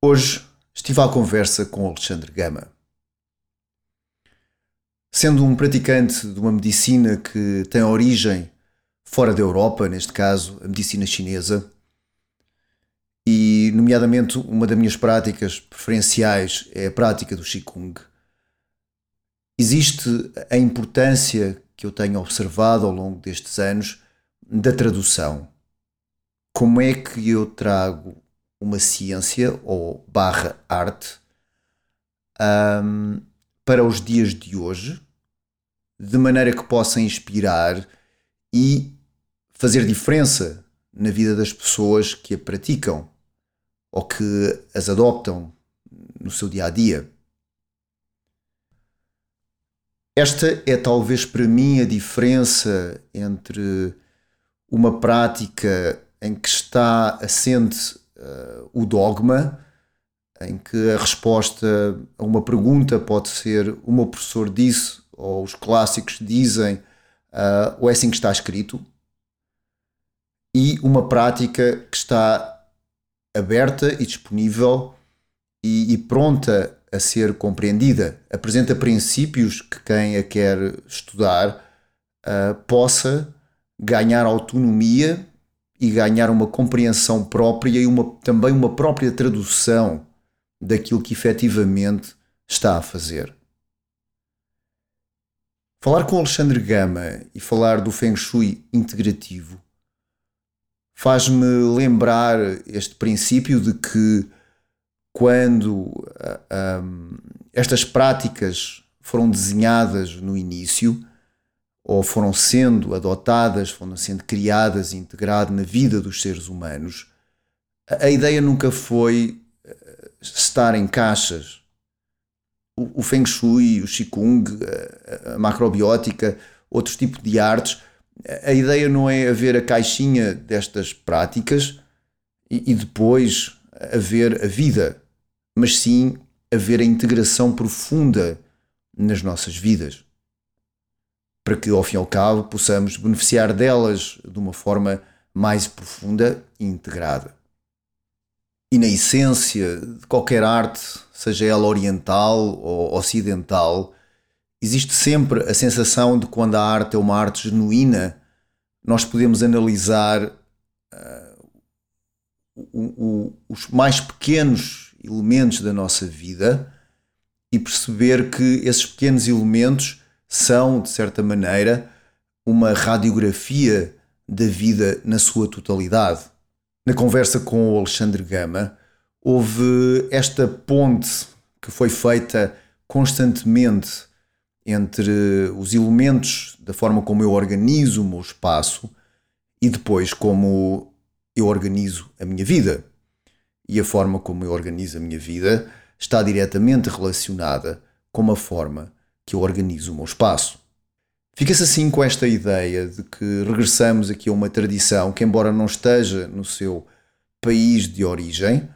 Hoje estive à conversa com Alexandre Gama. Sendo um praticante de uma medicina que tem origem fora da Europa, neste caso a medicina chinesa, e nomeadamente uma das minhas práticas preferenciais é a prática do Qigong, existe a importância que eu tenho observado ao longo destes anos da tradução. Como é que eu trago uma ciência ou barra arte um, para os dias de hoje, de maneira que possa inspirar e fazer diferença na vida das pessoas que a praticam ou que as adoptam no seu dia a dia. Esta é talvez para mim a diferença entre uma prática em que está assente uh, o dogma, em que a resposta a uma pergunta pode ser o meu professor disse, ou os clássicos dizem, uh, ou é assim que está escrito, e uma prática que está aberta e disponível e, e pronta a ser compreendida. Apresenta princípios que quem a quer estudar uh, possa ganhar autonomia e ganhar uma compreensão própria e uma, também uma própria tradução daquilo que efetivamente está a fazer. Falar com Alexandre Gama e falar do Feng Shui integrativo faz-me lembrar este princípio de que quando um, estas práticas foram desenhadas no início, ou foram sendo adotadas, foram sendo criadas e integradas na vida dos seres humanos, a ideia nunca foi eh, estar em caixas. O, Feng Shui, o Qigong, a macrobiótica, outros tipos de artes, a ideia não é haver a caixinha destas práticas e, e depois haver a vida, mas sim haver a integração profunda nas nossas vidas para que, ao fim e ao cabo, possamos beneficiar delas de uma forma mais profunda e integrada. E na essência de qualquer arte, seja ela oriental ou ocidental, existe sempre a sensação de quando a arte é uma arte genuína, nós podemos analisar uh, o, o, os mais pequenos elementos da nossa vida e perceber que esses pequenos elementos são, de certa maneira, uma radiografia da vida na sua totalidade. Na conversa com o Alexandre Gama, houve esta ponte que foi feita constantemente entre os elementos da forma como eu organizo o meu espaço e depois como eu organizo a minha vida. E a forma como eu organizo a minha vida está diretamente relacionada com a forma que eu organizo o meu espaço. Fica-se assim com esta ideia de que regressamos aqui a uma tradição que, embora não esteja no seu país de origem,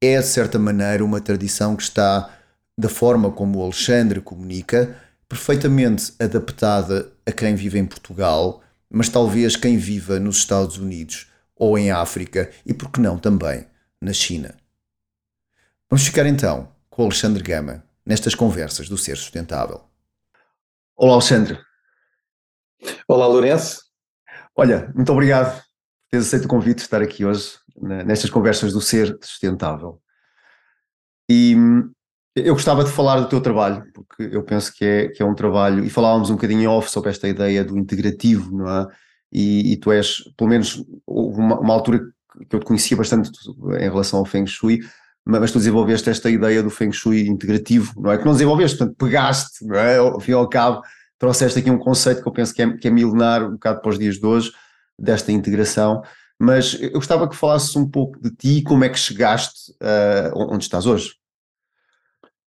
é de certa maneira uma tradição que está, da forma como o Alexandre comunica, perfeitamente adaptada a quem vive em Portugal, mas talvez quem viva nos Estados Unidos ou em África e, por que não, também na China. Vamos ficar então com o Alexandre Gama nestas conversas do ser sustentável. Olá, Alexandre. Olá, Lourenço. Olha, muito obrigado por teres aceito o convite de estar aqui hoje nestas conversas do ser sustentável. E hum, eu gostava de falar do teu trabalho, porque eu penso que é, que é um trabalho, e falávamos um bocadinho off sobre esta ideia do integrativo, não é? E, e tu és, pelo menos, uma, uma altura que eu te conhecia bastante em relação ao Feng Shui, mas tu desenvolveste esta ideia do Feng Shui integrativo, não é? Que não desenvolveste, portanto, pegaste, não é? Ao fim e ao cabo, trouxeste aqui um conceito que eu penso que é, que é milenar um bocado para os dias de hoje, desta integração. Mas eu gostava que falasses um pouco de ti e como é que chegaste uh, onde estás hoje.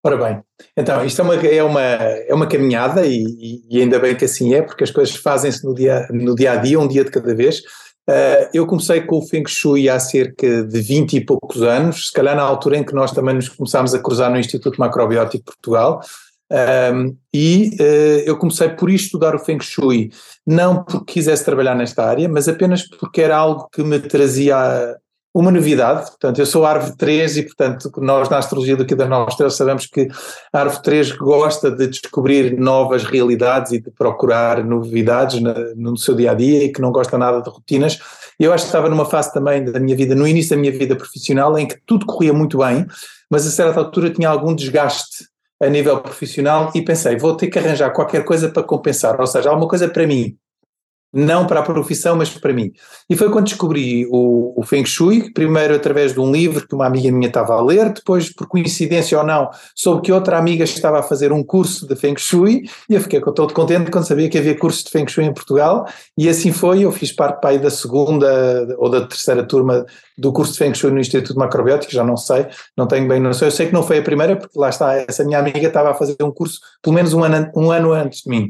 Ora bem, então isto é uma, é uma, é uma caminhada e, e ainda bem que assim é, porque as coisas fazem-se no dia, no dia a dia, um dia de cada vez. Uh, eu comecei com o Feng Shui há cerca de 20 e poucos anos, se calhar na altura em que nós também nos começámos a cruzar no Instituto Macrobiótico de Portugal, um, e uh, eu comecei por estudar o Feng Shui, não porque quisesse trabalhar nesta área, mas apenas porque era algo que me trazia uma novidade, portanto, eu sou árvore 3 e, portanto, nós na astrologia daqui das novas estrelas sabemos que a árvore 3 gosta de descobrir novas realidades e de procurar novidades no seu dia a dia e que não gosta nada de rotinas. Eu acho que estava numa fase também da minha vida, no início da minha vida profissional, em que tudo corria muito bem, mas a certa altura tinha algum desgaste a nível profissional e pensei, vou ter que arranjar qualquer coisa para compensar, ou seja, alguma coisa para mim não para a profissão, mas para mim. E foi quando descobri o, o Feng Shui, primeiro através de um livro que uma amiga minha estava a ler, depois, por coincidência ou não, soube que outra amiga estava a fazer um curso de Feng Shui, e eu fiquei todo contente quando sabia que havia cursos de Feng Shui em Portugal, e assim foi, eu fiz parte pai da segunda ou da terceira turma do curso de Feng Shui no Instituto Macrobiótico, já não sei, não tenho bem noção, eu sei que não foi a primeira, porque lá está, essa minha amiga estava a fazer um curso pelo menos um ano, um ano antes de mim.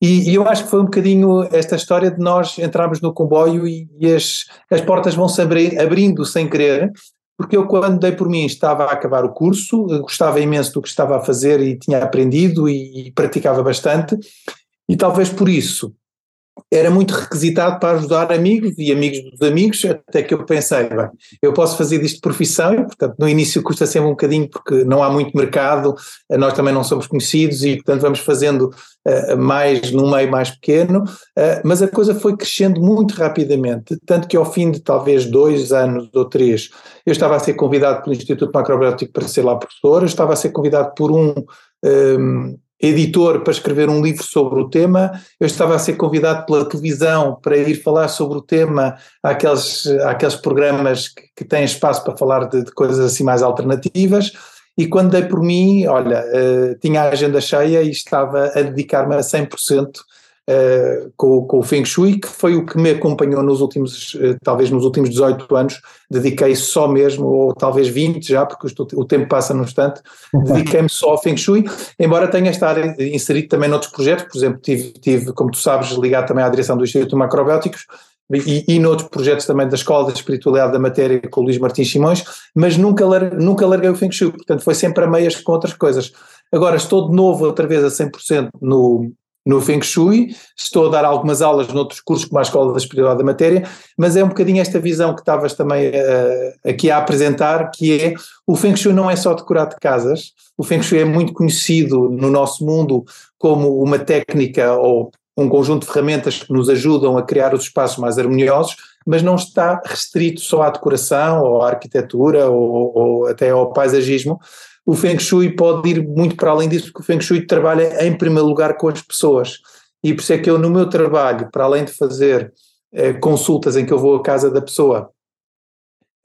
E, e, eu acho que foi um bocadinho esta história de nós entrarmos no comboio e, e as, as portas vão se abrindo sem querer, porque eu quando dei por mim estava a acabar o curso, gostava imenso do que estava a fazer e tinha aprendido e, e praticava bastante, e talvez por isso era muito requisitado para ajudar amigos e amigos dos amigos, até que eu pensei, bem, eu posso fazer disto de profissão, e, portanto no início custa sempre um bocadinho porque não há muito mercado, nós também não somos conhecidos e portanto vamos fazendo uh, mais num meio mais pequeno, uh, mas a coisa foi crescendo muito rapidamente, tanto que ao fim de talvez dois anos ou três, eu estava a ser convidado pelo Instituto Macrobiótico para ser lá professor, eu estava a ser convidado por um, um editor para escrever um livro sobre o tema, eu estava a ser convidado pela televisão para ir falar sobre o tema àqueles, àqueles programas que, que têm espaço para falar de, de, coisas assim mais alternativas, e quando dei por mim, olha, uh, tinha a agenda cheia e estava a dedicar-me a 100% uh, com, com, o Feng Shui, que foi o que me acompanhou nos últimos, uh, talvez nos últimos 18 anos, dediquei só mesmo, ou talvez 20 já, porque o, o tempo passa no instante, dediquei-me só ao Feng Shui, embora tenha estado inserido também noutros projetos, por exemplo, tive, tive como tu sabes, ligado também à direção do Instituto Macrobióticos, e, e noutros projetos também da Escola da Espiritualidade da Matéria com o Luís Martins Simões, mas nunca, nunca larguei o Feng Shui, portanto foi sempre a meias com outras coisas. Agora estou de novo outra vez a 100% no, no Feng Shui, estou a dar algumas aulas noutros cursos como a Escola da Espiritualidade da Matéria, mas é um bocadinho esta visão que estavas também uh, aqui a apresentar, que é o Feng Shui não é só decorar de casas, o Feng Shui é muito conhecido no nosso mundo como uma técnica ou um conjunto de ferramentas que nos ajudam a criar os espaços mais harmoniosos, mas não está restrito só à decoração ou à arquitetura ou, ou até ao paisagismo, o Feng Shui pode ir muito para além disso, porque o Feng Shui trabalha em primeiro lugar com as pessoas. E por isso é que eu, no meu trabalho, para além de fazer eh, consultas em que eu vou à casa da pessoa,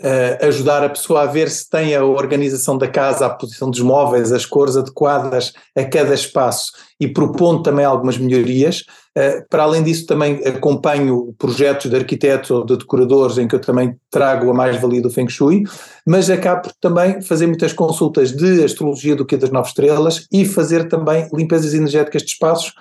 eh, ajudar a pessoa a ver se tem a organização da casa, a posição dos móveis, as cores adequadas a cada espaço e propondo também algumas melhorias, eh, para além disso, também acompanho projetos de arquitetos ou de decoradores em que eu também trago a mais-valia do Feng Shui, mas acabo por também fazer muitas consultas de astrologia do que das nove estrelas e fazer também limpezas energéticas de espaços,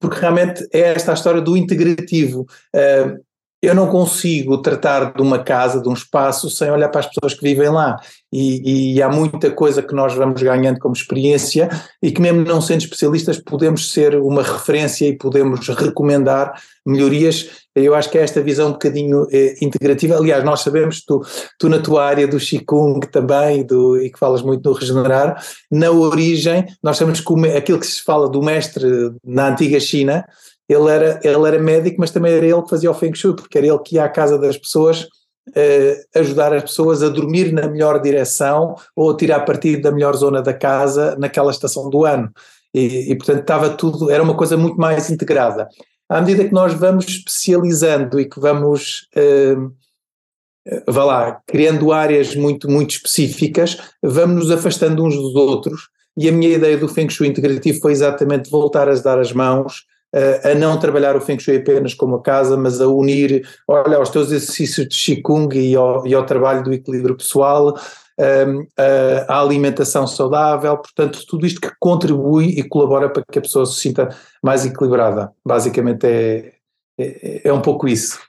porque realmente é esta a história do integrativo. Eh, eu não consigo tratar de uma casa, de um espaço, sem olhar para as pessoas que vivem lá. E, e, há muita coisa que nós vamos ganhando como experiência e que, mesmo não sendo especialistas, podemos ser uma referência e podemos recomendar melhorias. Eu acho que é esta visão um bocadinho eh, integrativa. Aliás, nós sabemos, tu, tu na tua área do Qigong também, do, e que falas muito no regenerar, na origem, nós sabemos que aquilo que se fala do mestre na antiga China ele era, ele era médico, mas também era ele que fazia o Feng Shui, porque era ele que ia à casa das pessoas uh, ajudar as pessoas a dormir na melhor direção ou a tirar partido da melhor zona da casa naquela estação do ano. E, e, portanto estava tudo, era uma coisa muito mais integrada. À medida que nós vamos especializando e que vamos, uh, vá lá, criando áreas muito, muito específicas, vamos nos afastando uns dos outros. E a minha ideia do Feng Shui integrativo foi exatamente voltar a dar as mãos, a não trabalhar o Feng Shui apenas como a casa, mas a unir, olha, aos teus exercícios de Qigong e ao, e ao trabalho do equilíbrio pessoal, a, a, alimentação saudável, portanto, tudo isto que contribui e colabora para que a pessoa se sinta mais equilibrada. Basicamente é, é, é um pouco isso.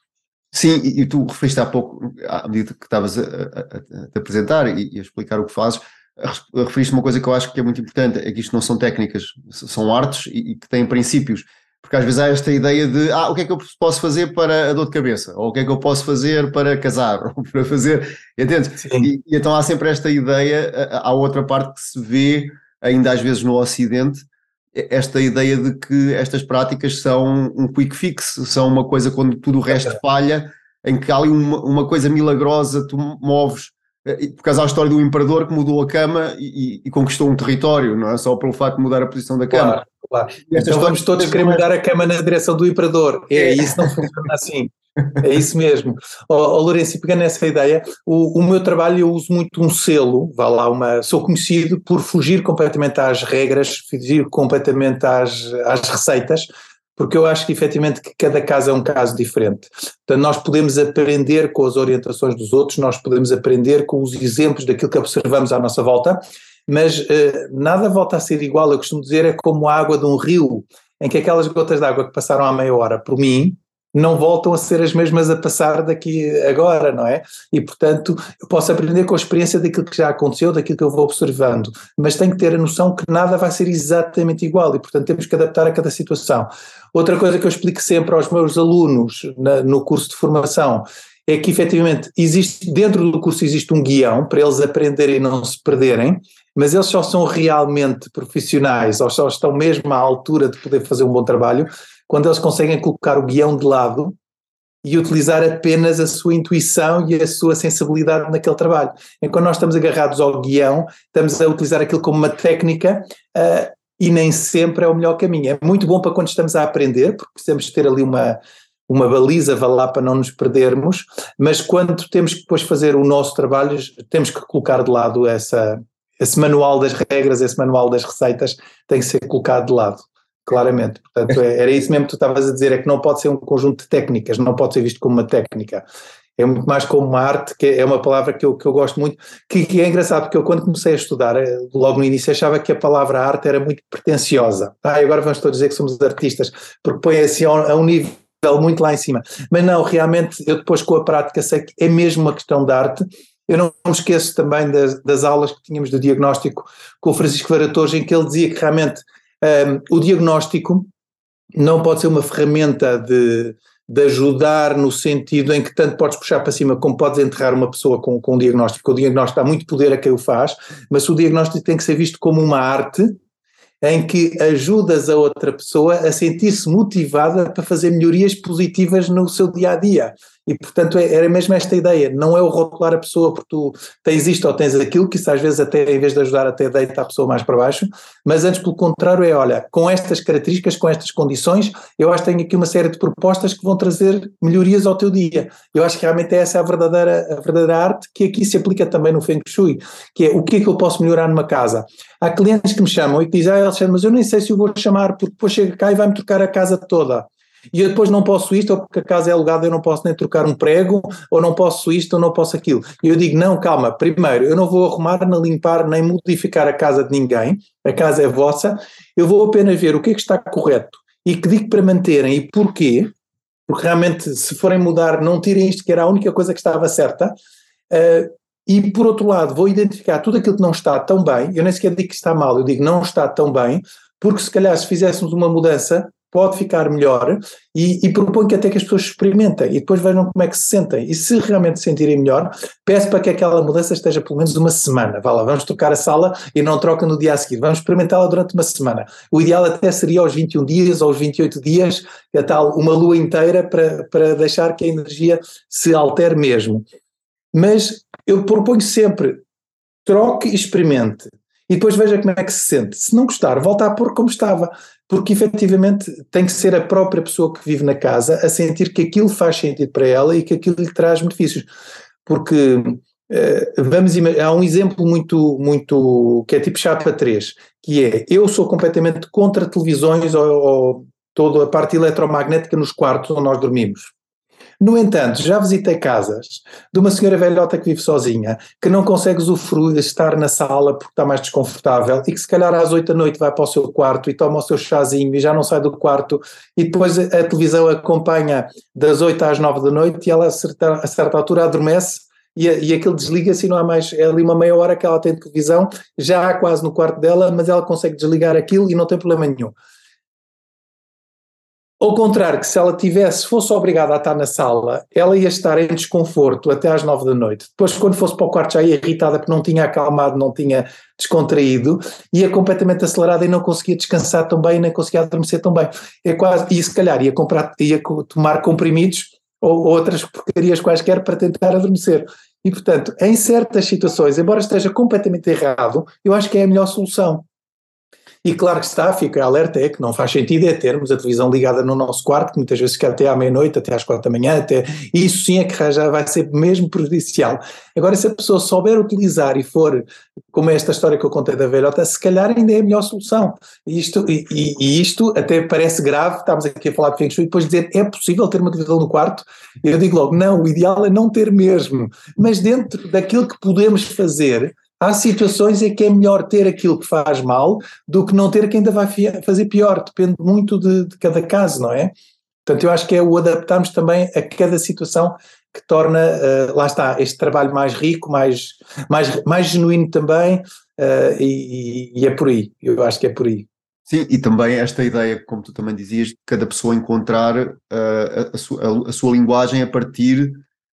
Sim, e tu referiste há pouco, à medida que estavas a, a, a te apresentar e, e a explicar o que fazes, referiste uma coisa que eu acho que é muito importante, é que isto não são técnicas, são artes e, e que têm princípios Porque às vezes há esta ideia de ah, o que é que eu posso fazer para a dor de cabeça? Ou o que é que eu posso fazer para casar? Ou para fazer. Entende? E, e, então há sempre esta ideia, há outra parte que se vê, ainda às vezes no Ocidente, esta ideia de que estas práticas são um quick fix, são uma coisa quando tudo o resto falha, em que há ali uma, uma coisa milagrosa, tu moves por causa da história do imperador que mudou a cama e, e, conquistou um território, não é só pelo facto de mudar a posição da cama. Claro, claro. Então vamos todos querer mudar a cama na direção do imperador. É, é. isso não funciona assim. É isso mesmo. Oh, oh Lourenço, pegando nessa ideia, o, o, meu trabalho eu uso muito um selo, vá lá, uma, sou conhecido por fugir completamente às regras, fugir completamente às, às receitas, porque eu acho que efetivamente que cada caso é um caso diferente. Portanto, nós podemos aprender com as orientações dos outros, nós podemos aprender com os exemplos daquilo que observamos à nossa volta, mas eh, nada volta a ser igual. Eu costumo dizer, é como a água de um rio, em que aquelas gotas de água que passaram há meia hora por mim, não voltam a ser as mesmas a passar daqui agora, não é? E, portanto, eu posso aprender com a experiência daquilo que já aconteceu, daquilo que eu vou observando, mas tenho que ter a noção que nada vai ser exatamente igual e, portanto, temos que adaptar a cada situação. Outra coisa que eu explico sempre aos meus alunos na, no curso de formação é que, efetivamente, existe, dentro do curso existe um guião para eles aprenderem e não se perderem, mas eles só são realmente profissionais ou só estão mesmo à altura de poder fazer um bom trabalho quando eles conseguem colocar o guião de lado e utilizar apenas a sua intuição e a sua sensibilidade naquele trabalho. Enquanto nós estamos agarrados ao guião, estamos a utilizar aquilo como uma técnica uh, e nem sempre é o melhor caminho. É muito bom para quando estamos a aprender, porque precisamos ter ali uma, uma baliza, vá lá, para não nos perdermos, mas quando temos que depois fazer o nosso trabalho, temos que colocar de lado essa, esse manual das regras, esse manual das receitas, tem que ser colocado de lado claramente. Portanto, é, era isso mesmo que tu estavas a dizer, é que não pode ser um conjunto de técnicas, não pode ser visto como uma técnica. É muito mais como uma arte, que é uma palavra que eu, que eu gosto muito, que, que é engraçado, porque eu quando comecei a estudar, eh, logo no início achava que a palavra arte era muito pretenciosa. Ah, agora vamos todos dizer que somos artistas, porque põe assim a um nível muito lá em cima. Mas não, realmente, eu depois com a prática sei que é mesmo uma questão de arte, eu não me esqueço também das, das, aulas que tínhamos de diagnóstico com o Francisco Varatores, em que ele dizia que realmente um, o diagnóstico não pode ser uma ferramenta de, de ajudar no sentido em que tanto podes puxar para cima como podes enterrar uma pessoa com, com um diagnóstico. O diagnóstico dá muito poder a quem o faz, mas o diagnóstico tem que ser visto como uma arte em que ajudas a outra pessoa a sentir-se motivada para fazer melhorias positivas no seu dia a dia. E, portanto, é, era mesmo esta ideia, não é o rotular a pessoa porque tu tens isto ou tens aquilo, que isso às vezes até, em vez de ajudar, até deita a pessoa mais para baixo, mas antes pelo contrário é, olha, com estas características, com estas condições, eu acho que tenho aqui uma série de propostas que vão trazer melhorias ao teu dia. Eu acho que realmente essa é a verdadeira, a verdadeira arte que aqui se aplica também no Feng Shui, que é o que é que eu posso melhorar numa casa. Há clientes que me chamam e que dizem, ah, Alexandre, mas eu nem sei se o vou chamar, porque depois chega cá e vai-me trocar a casa toda e eu depois não posso isto, ou porque a casa é alugada eu não posso nem trocar um prego, ou não posso isto, ou não posso aquilo. E eu digo, não, calma, primeiro, eu não vou arrumar, nem limpar, nem modificar a casa de ninguém, a casa é vossa, eu vou apenas ver o que é que está correto e que digo para manterem e porquê, porque realmente se forem mudar, não tirem isto que era a única coisa que estava certa, uh, e por outro lado, vou identificar tudo aquilo que não está tão bem, eu nem sequer digo que está mal, eu digo não está tão bem, porque se calhar se fizéssemos uma mudança, pode ficar melhor e, e proponho que até que as pessoas experimentem e depois vejam como é que se sentem. E se realmente se sentirem melhor, peço para que aquela mudança esteja pelo menos uma semana. Vá lá, vamos trocar a sala e não troca no dia a seguir. Vamos experimentá-la durante uma semana. O ideal até seria aos 21 dias ou aos 28 dias, a tal uma lua inteira para, para deixar que a energia se altere mesmo. Mas eu proponho sempre, troque e experimente e depois veja como é que se sente. Se não gostar, volta a pôr como estava, porque efetivamente tem que ser a própria pessoa que vive na casa a sentir que aquilo faz sentido para ela e que aquilo lhe traz benefícios. Porque uh, vamos há um exemplo muito, muito que é tipo chapa 3, que é eu sou completamente contra televisões ou, ou toda a parte eletromagnética nos quartos onde nós dormimos. No entanto, já visitei casas de uma senhora velhota que vive sozinha, que não consegue usufruir, estar na sala porque está mais desconfortável e que se calhar às oito da noite vai para o seu quarto e toma o seu chazinho e já não sai do quarto e depois a, televisão acompanha das oito às nove da noite e ela a certa, a certa altura adormece e, e aquilo desliga-se e não há mais, é ali uma meia hora que ela tem televisão, já há quase no quarto dela, mas ela consegue desligar aquilo e não tem problema nenhum. Ao contrário, que se ela tivesse, fosse obrigada a estar na sala, ela ia estar em desconforto até às nove da noite. Depois, quando fosse para o quarto, já ia irritada porque não tinha acalmado, não tinha descontraído, ia completamente acelerada e não conseguia descansar tão bem, nem conseguia adormecer tão bem. É quase, e se calhar ia, comprar, ia tomar comprimidos ou outras porcarias quaisquer para tentar adormecer. E, portanto, em certas situações, embora esteja completamente errado, eu acho que é a melhor solução. E claro que está, fica alerta, é que não faz sentido é termos a televisão ligada no nosso quarto, que muitas vezes quer até à meia-noite, até às quatro da manhã, até, isso sim é que já vai ser mesmo prejudicial. Agora, se a pessoa souber utilizar e for, como é esta história que eu contei da velhota, se calhar ainda é a melhor solução. E isto, e, e isto até parece grave, estamos aqui a falar de Feng Shui, e depois dizer, é possível ter uma televisão no quarto? Eu digo logo, não, o ideal é não ter mesmo, mas dentro daquilo que podemos fazer, há situações em que é melhor ter aquilo que faz mal do que não ter que ainda vai fazer pior, depende muito de, de cada caso, não é? Portanto, eu acho que é o adaptarmos também a cada situação que torna, uh, lá está, este trabalho mais rico, mais, mais, mais genuíno também, uh, e, e, é por aí, eu acho que é por aí. Sim, e também esta ideia, como tu também dizias, de cada pessoa encontrar uh, a, a, sua, a, a, sua, linguagem a partir,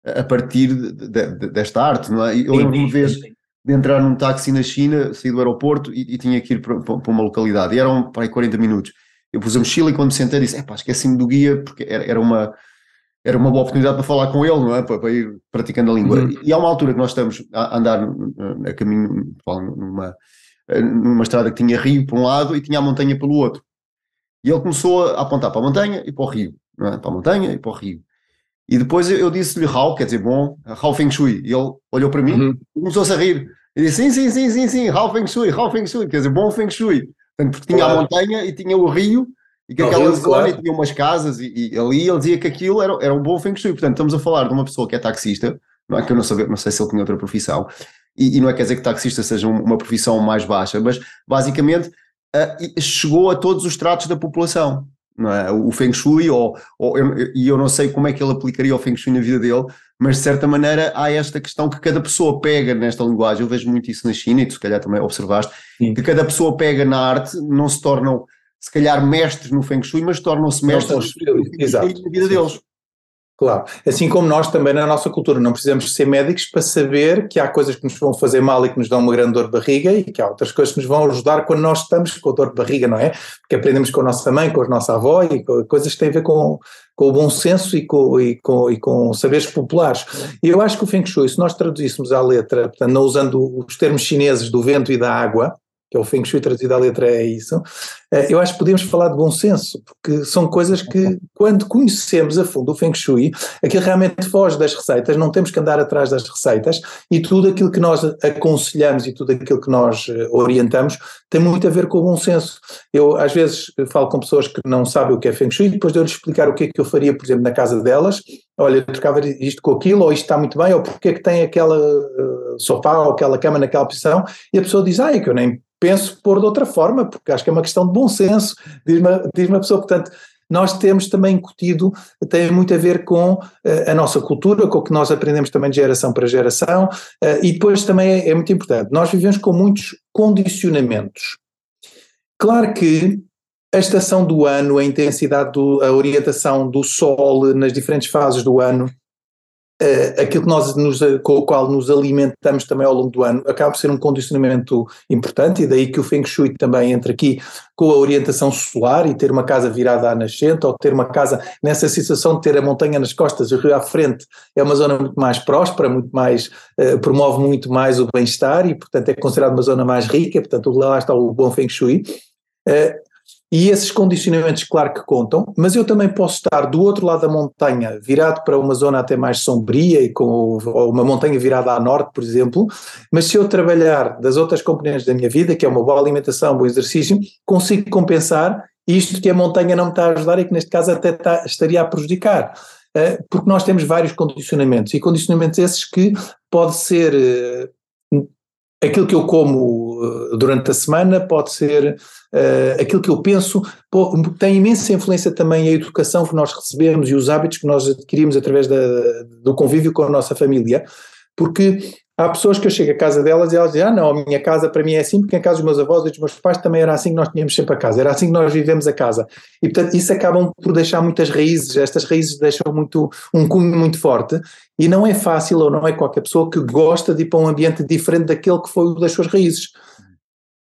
a partir de, de, desta arte, não é? Eu lembro uma vez, sim de entrar num táxi na China, saí do aeroporto e, e tinha que ir para, para, uma localidade. E eram para aí 40 minutos. Eu pus a mochila e quando me sentei disse, pá, esqueci-me do guia, porque era, era, uma, era uma boa oportunidade para falar com ele, não é? Para, para ir praticando a língua. Uhum. E, há uma altura que nós estamos a andar a caminho, numa, numa estrada que tinha rio para um lado e tinha a montanha pelo outro. E ele começou a apontar para a montanha e para o rio, é? Para a montanha e para o rio. E depois eu, eu disse-lhe Hao, quer dizer, bom, Hao Feng Shui. E ele olhou para mim uhum. e começou-se a rir. E disse, sim, sim, sim, sim, sim, Hao Feng Shui, Hao Feng Shui, quer dizer, bom Feng Shui. Portanto, porque tinha claro. a montanha e tinha o rio, e que aquela zona claro. e tinha umas casas, e, e, ali ele dizia que aquilo era, era um bom Feng Shui. Portanto, estamos a falar de uma pessoa que é taxista, não é que eu não, sabe, não sei se ele tinha outra profissão, e, e não é quer dizer que taxista seja uma profissão mais baixa, mas basicamente uh, chegou a todos os tratos da população é? o Feng Shui, ou, ou eu, e eu não sei como é que ele aplicaria o Feng Shui na vida dele, mas de certa maneira há esta questão que cada pessoa pega nesta linguagem, eu vejo muito isso na China, e tu se calhar também observaste, Sim. que cada pessoa pega na arte, não se tornam se calhar mestres no Feng Shui, mas tornam-se mestres na vida deles. Claro. Assim como nós também na nossa cultura não precisamos ser médicos para saber que há coisas que nos vão fazer mal e que nos dão uma grande dor de barriga e que há outras coisas que nos vão ajudar quando nós estamos com dor de barriga, não é? Porque aprendemos com a nossa mãe, com a nossa avó e coisas que têm a ver com, com o bom senso e com, e, com, e com saberes populares. E eu acho que o Feng Shui, se nós traduzíssemos à letra, portanto, não usando os termos chineses do vento e da água, que é o Feng Shui traduzido à letra é isso, eu acho que podemos falar de bom senso, porque são coisas que, quando conhecemos a fundo o Feng Shui, aquilo realmente foge das receitas, não temos que andar atrás das receitas, e tudo aquilo que nós aconselhamos e tudo aquilo que nós eh, orientamos tem muito a ver com o bom senso. Eu, às vezes, falo com pessoas que não sabem o que é Feng Shui, e depois de eu lhes explicar o que é que eu faria, por exemplo, na casa delas, olha, eu trocava isto com aquilo, ou isto está muito bem, ou porque é que tem aquela uh, sofá ou aquela cama naquela posição, e a pessoa diz, ah, é que eu nem penso pôr de outra forma, porque acho que é uma questão de bom senso, diz-me diz a pessoa, portanto, nós temos também incutido, tem muito a ver com uh, a nossa cultura, com o que nós aprendemos também de geração para geração, uh, e depois também é, é, muito importante, nós vivemos com muitos condicionamentos. Claro que a estação do ano, a intensidade, do, a orientação do sol nas diferentes fases do ano, uh, aquilo que nós nos, com o qual nos alimentamos também ao longo do ano acaba por ser um condicionamento importante e daí que o Feng Shui também entra aqui com a orientação solar e ter uma casa virada à nascente ou ter uma casa nessa situação de ter a montanha nas costas e o rio à frente é uma zona muito mais próspera, muito mais, uh, promove muito mais o bem-estar e portanto é considerado uma zona mais rica, portanto lá está o bom Feng Shui. Uh, e esses condicionamentos, claro que contam, mas eu também posso estar do outro lado da montanha, virado para uma zona até mais sombria e com uma montanha virada a norte, por exemplo, mas se eu trabalhar das outras componentes da minha vida, que é uma boa alimentação, um bom exercício, consigo compensar isto que a montanha não me está a ajudar e que neste caso até está, estaria a prejudicar. Eh, porque nós temos vários condicionamentos, e condicionamentos esses que pode ser eh, aquilo que eu como uh, durante a semana pode ser uh, aquilo que eu penso, tem imensa influência também a educação que nós recebemos e os hábitos que nós adquirimos através da, do convívio com a nossa família, porque Há pessoas que eu chego à casa delas e elas dizem: Ah, não, a minha casa para mim é assim, porque em casa dos meus avós e dos meus pais também era assim que nós tínhamos sempre a casa, era assim que nós vivemos a casa. E portanto, isso acabam por deixar muitas raízes, estas raízes deixam muito, um cunho muito forte, e não é fácil ou não é qualquer pessoa que gosta de ir para um ambiente diferente daquele que foi o das suas raízes.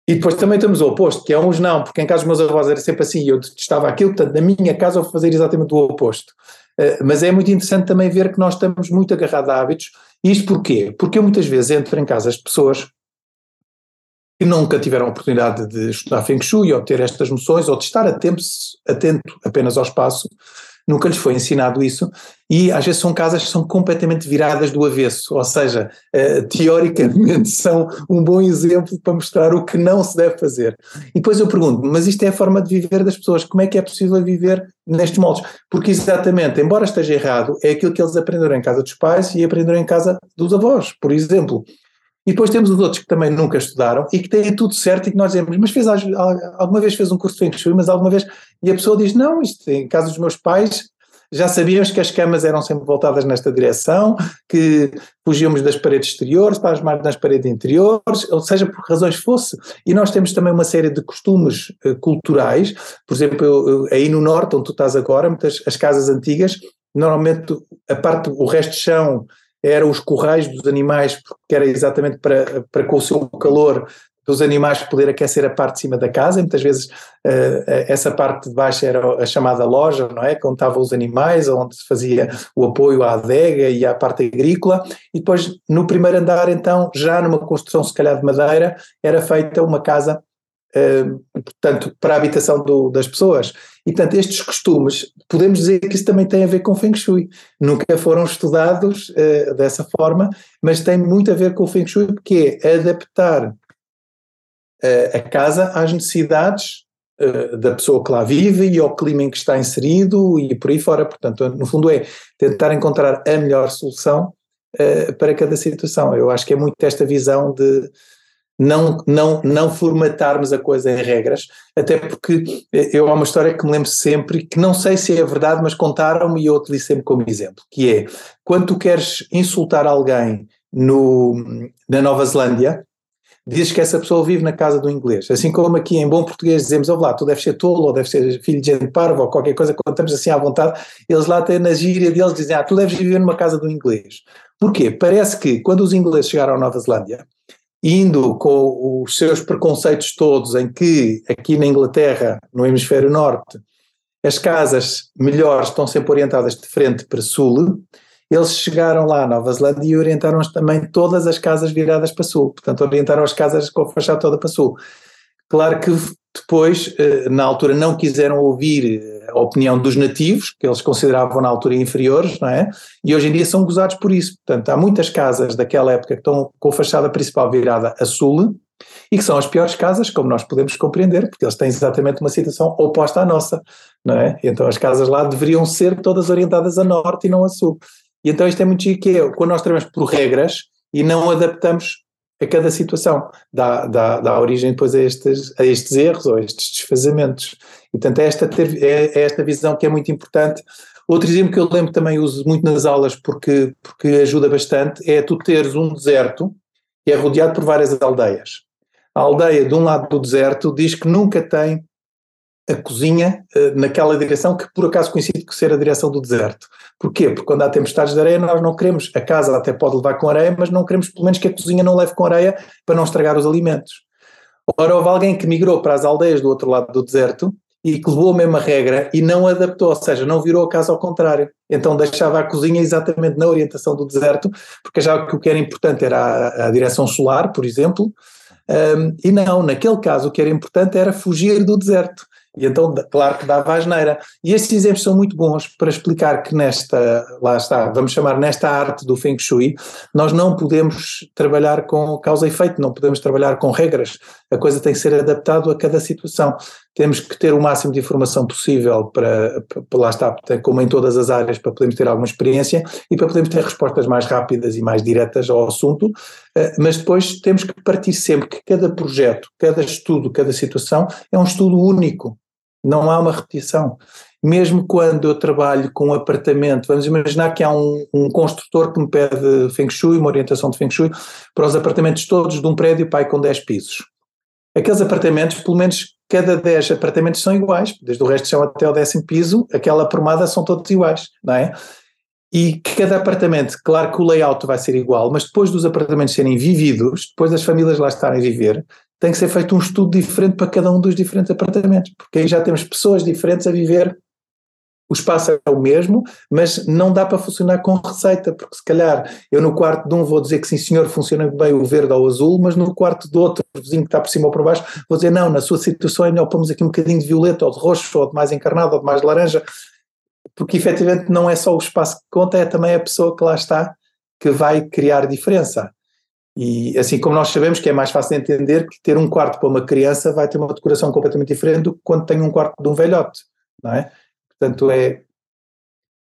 E depois também temos o oposto, que é uns não, porque em casa dos meus avós era sempre assim e eu estava aquilo, portanto, na minha casa eu vou fazer exatamente o oposto. Uh, mas é muito interessante também ver que nós estamos muito agarrados a hábitos isto porquê? Porque eu muitas vezes entro em casa as pessoas que nunca tiveram a oportunidade de estudar Feng Shui ou ter estas noções ou de estar atento apenas ao espaço, nunca lhes foi ensinado isso e às vezes são casas que são completamente viradas do avesso, ou seja, uh, teoricamente são um bom exemplo para mostrar o que não se deve fazer. E depois eu pergunto, mas isto é a forma de viver das pessoas, como é que é possível viver nestes moldes? Porque exatamente, embora esteja errado, é aquilo que eles aprenderam em casa dos pais e aprenderam em casa dos avós, por exemplo. E depois temos os outros que também nunca estudaram e que têm tudo certo e que nós dizemos, mas fez, alguma vez fez um curso de Feng Shui, mas alguma vez... E a pessoa diz, não, isto em casa dos meus pais já sabíamos que as camas eram sempre voltadas nesta direção, que fugíamos das paredes exteriores as mais nas paredes interiores, ou seja, por razões fosse. E nós temos também uma série de costumes uh, culturais, por exemplo, eu, eu, aí no norte, onde tu estás agora, muitas as casas antigas, normalmente a parte, o resto de chão eram os corrais dos animais, porque era exatamente para, para com o seu calor dos animais poder aquecer a parte de cima da casa, e muitas vezes uh, essa parte de baixo era a chamada loja, não é? Onde estavam os animais, onde se fazia o apoio à adega e à parte agrícola, e depois no primeiro andar, então, já numa construção se calhar de madeira, era feita uma casa, portanto, para a habitação do, das pessoas. E, portanto, estes costumes, podemos dizer que isso também tem a ver com Feng Shui. Nunca foram estudados uh, dessa forma, mas tem muito a ver com o Feng Shui, porque é adaptar a casa às necessidades uh, da pessoa que lá vive e ao clima em que está inserido e por aí fora. Portanto, no fundo é tentar encontrar a melhor solução uh, para cada situação. Eu acho que é muito esta visão de não, não, não formatarmos a coisa em regras, até porque eu há uma história que me lembro sempre, que não sei se é verdade, mas contaram-me e eu utilizo sempre como exemplo, que é, quando tu queres insultar alguém no, na Nova Zelândia, dizes que essa pessoa vive na casa do inglês. Assim como aqui em bom português dizemos, lá, tu deves ser tolo, ou deves ser filho de gente parva, ou qualquer coisa, quando estamos assim à vontade, eles lá têm na gíria deles dizem, ah, tu deves viver numa casa do inglês. Porquê? Parece que quando os ingleses chegaram à Nova Zelândia, indo com os seus preconceitos todos, em que aqui na Inglaterra, no hemisfério norte, as casas melhores estão sempre orientadas de frente para sul, eles chegaram lá à Nova Zelândia e orientaram também todas as casas viradas para sul, portanto orientaram as casas com a fachada toda para sul. Claro que depois, eh, na altura, não quiseram ouvir eh, a opinião dos nativos, que eles consideravam na altura inferiores, não é? E hoje em dia são gozados por isso. Portanto, há muitas casas daquela época que estão com a fachada principal virada a sul e que são as piores casas, como nós podemos compreender, porque eles têm exatamente uma situação oposta à nossa, não é? Então as casas lá deveriam ser todas orientadas a norte e não a sul. E então isto é muito chique, que é quando nós trabalhamos por regras e não adaptamos a cada situação, dá, dá, dá origem depois a estes, a estes erros ou a estes desfazamentos. E portanto é esta, ter, é, é esta visão que é muito importante. Outro exemplo que eu lembro também uso muito nas aulas porque, porque ajuda bastante é tu teres um deserto que é rodeado por várias aldeias. A aldeia de um lado do deserto diz que nunca tem a cozinha uh, naquela direção que por acaso coincide com ser a direção do deserto. Porquê? Porque quando há tempestades de areia nós não queremos, a casa até pode levar com areia, mas não queremos pelo menos que a cozinha não leve com areia para não estragar os alimentos. Ora, houve alguém que migrou para as aldeias do outro lado do deserto e que levou a mesma regra e não adaptou, ou seja, não virou a casa ao contrário. Então deixava a cozinha exatamente na orientação do deserto, porque já que o que era importante era a, a direção solar, por exemplo, um, e não, naquele caso o que era importante era fugir do deserto. E então, claro que dava asneira. E estes exemplos são muito bons para explicar que nesta, lá está, vamos chamar nesta arte do Feng Shui, nós não podemos trabalhar com causa e efeito, não podemos trabalhar com regras. A coisa tem que ser adaptada a cada situação. Temos que ter o máximo de informação possível para, para lá está, como em todas as áreas, para podermos ter alguma experiência e para podermos ter respostas mais rápidas e mais diretas ao assunto, eh, mas depois temos que partir sempre que cada projeto, cada estudo, cada situação é um estudo único não há uma repetição. mesmo quando eu trabalho com um apartamento, vamos imaginar que há um, um, construtor que me pede Feng Shui, uma orientação de Feng Shui, para os apartamentos todos de um prédio pai com 10 pisos. Aqueles apartamentos, pelo menos cada 10 apartamentos são iguais, desde o resto chão até o décimo piso, aquela formada são todos iguais, não é? E cada apartamento, claro que o layout vai ser igual, mas depois dos apartamentos serem vividos, depois das famílias lá estarem a viver, tem que ser feito um estudo diferente para cada um dos diferentes apartamentos, porque aí já temos pessoas diferentes a viver o espaço é o mesmo, mas não dá para funcionar com receita, porque se calhar eu no quarto de um vou dizer que sim senhor, funciona bem o verde ou o azul, mas no quarto do outro vizinho que está por cima ou por baixo, vou dizer não, na sua situação é melhor pôrmos aqui um bocadinho de violeta ou de roxo ou de mais encarnado ou de mais laranja, porque efetivamente não é só o espaço que conta, é também a pessoa que lá está que vai criar diferença. E assim como nós sabemos que é mais fácil de entender que ter um quarto para uma criança vai ter uma decoração completamente diferente do que quando tem um quarto de um velhote, não é? Portanto, é,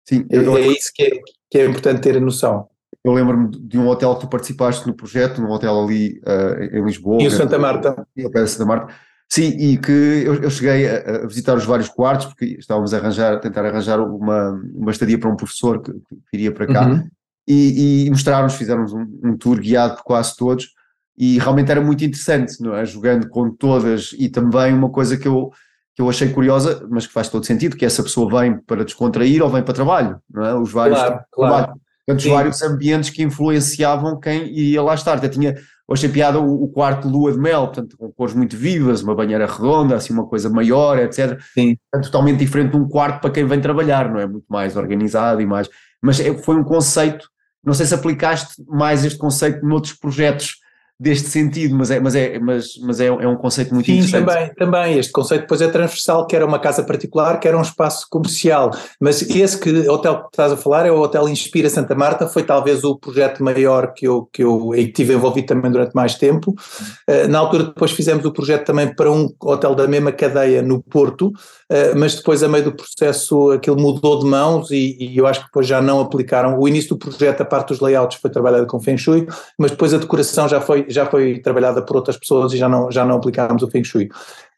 Sim, é, é isso que é, que é importante ter a noção. Eu lembro-me de um hotel que tu participaste no projeto, num hotel ali uh, em Lisboa. E o Santa Marta. E o Santa Marta. Sim, e que eu, eu cheguei a, a, visitar os vários quartos, porque estávamos a arranjar, tentar arranjar uma, uma estadia para um professor que, que iria para cá, uhum. E, e mostraram-nos, fizemos um, um, tour guiado por quase todos, e realmente era muito interessante, não é? Jogando com todas, e também uma coisa que eu, que eu achei curiosa, mas que faz todo sentido, que essa pessoa vem para descontrair ou vem para trabalho, não é? Os vários, claro, claro. Portanto, os vários ambientes que influenciavam quem ia lá estar. Até tinha, eu achei piada o, o quarto lua de mel, portanto, com cores muito vivas, uma banheira redonda, assim, uma coisa maior, etc. Sim. Totalmente diferente de um quarto para quem vem trabalhar, não é? Muito mais organizado e mais. Mas é, foi um conceito, não sei se aplicaste mais este conceito noutros projetos deste sentido, mas é, mas é, mas, mas é, é um conceito muito Sim, interessante. também, também. Este conceito depois é transversal, quer uma casa particular, quer um espaço comercial. Mas esse que hotel que estás a falar é o Hotel Inspira Santa Marta, foi talvez o projeto maior que eu, que eu e que tive envolvido também durante mais tempo. Uh, na altura depois fizemos o projeto também para um hotel da mesma cadeia no Porto, uh, mas depois a meio do processo aquilo mudou de mãos e, e, eu acho que depois já não aplicaram. O início do projeto, a parte dos layouts foi trabalhada com Feng Shui, mas depois a decoração já foi já foi trabalhada por outras pessoas e já não, já não aplicámos o Feng Shui.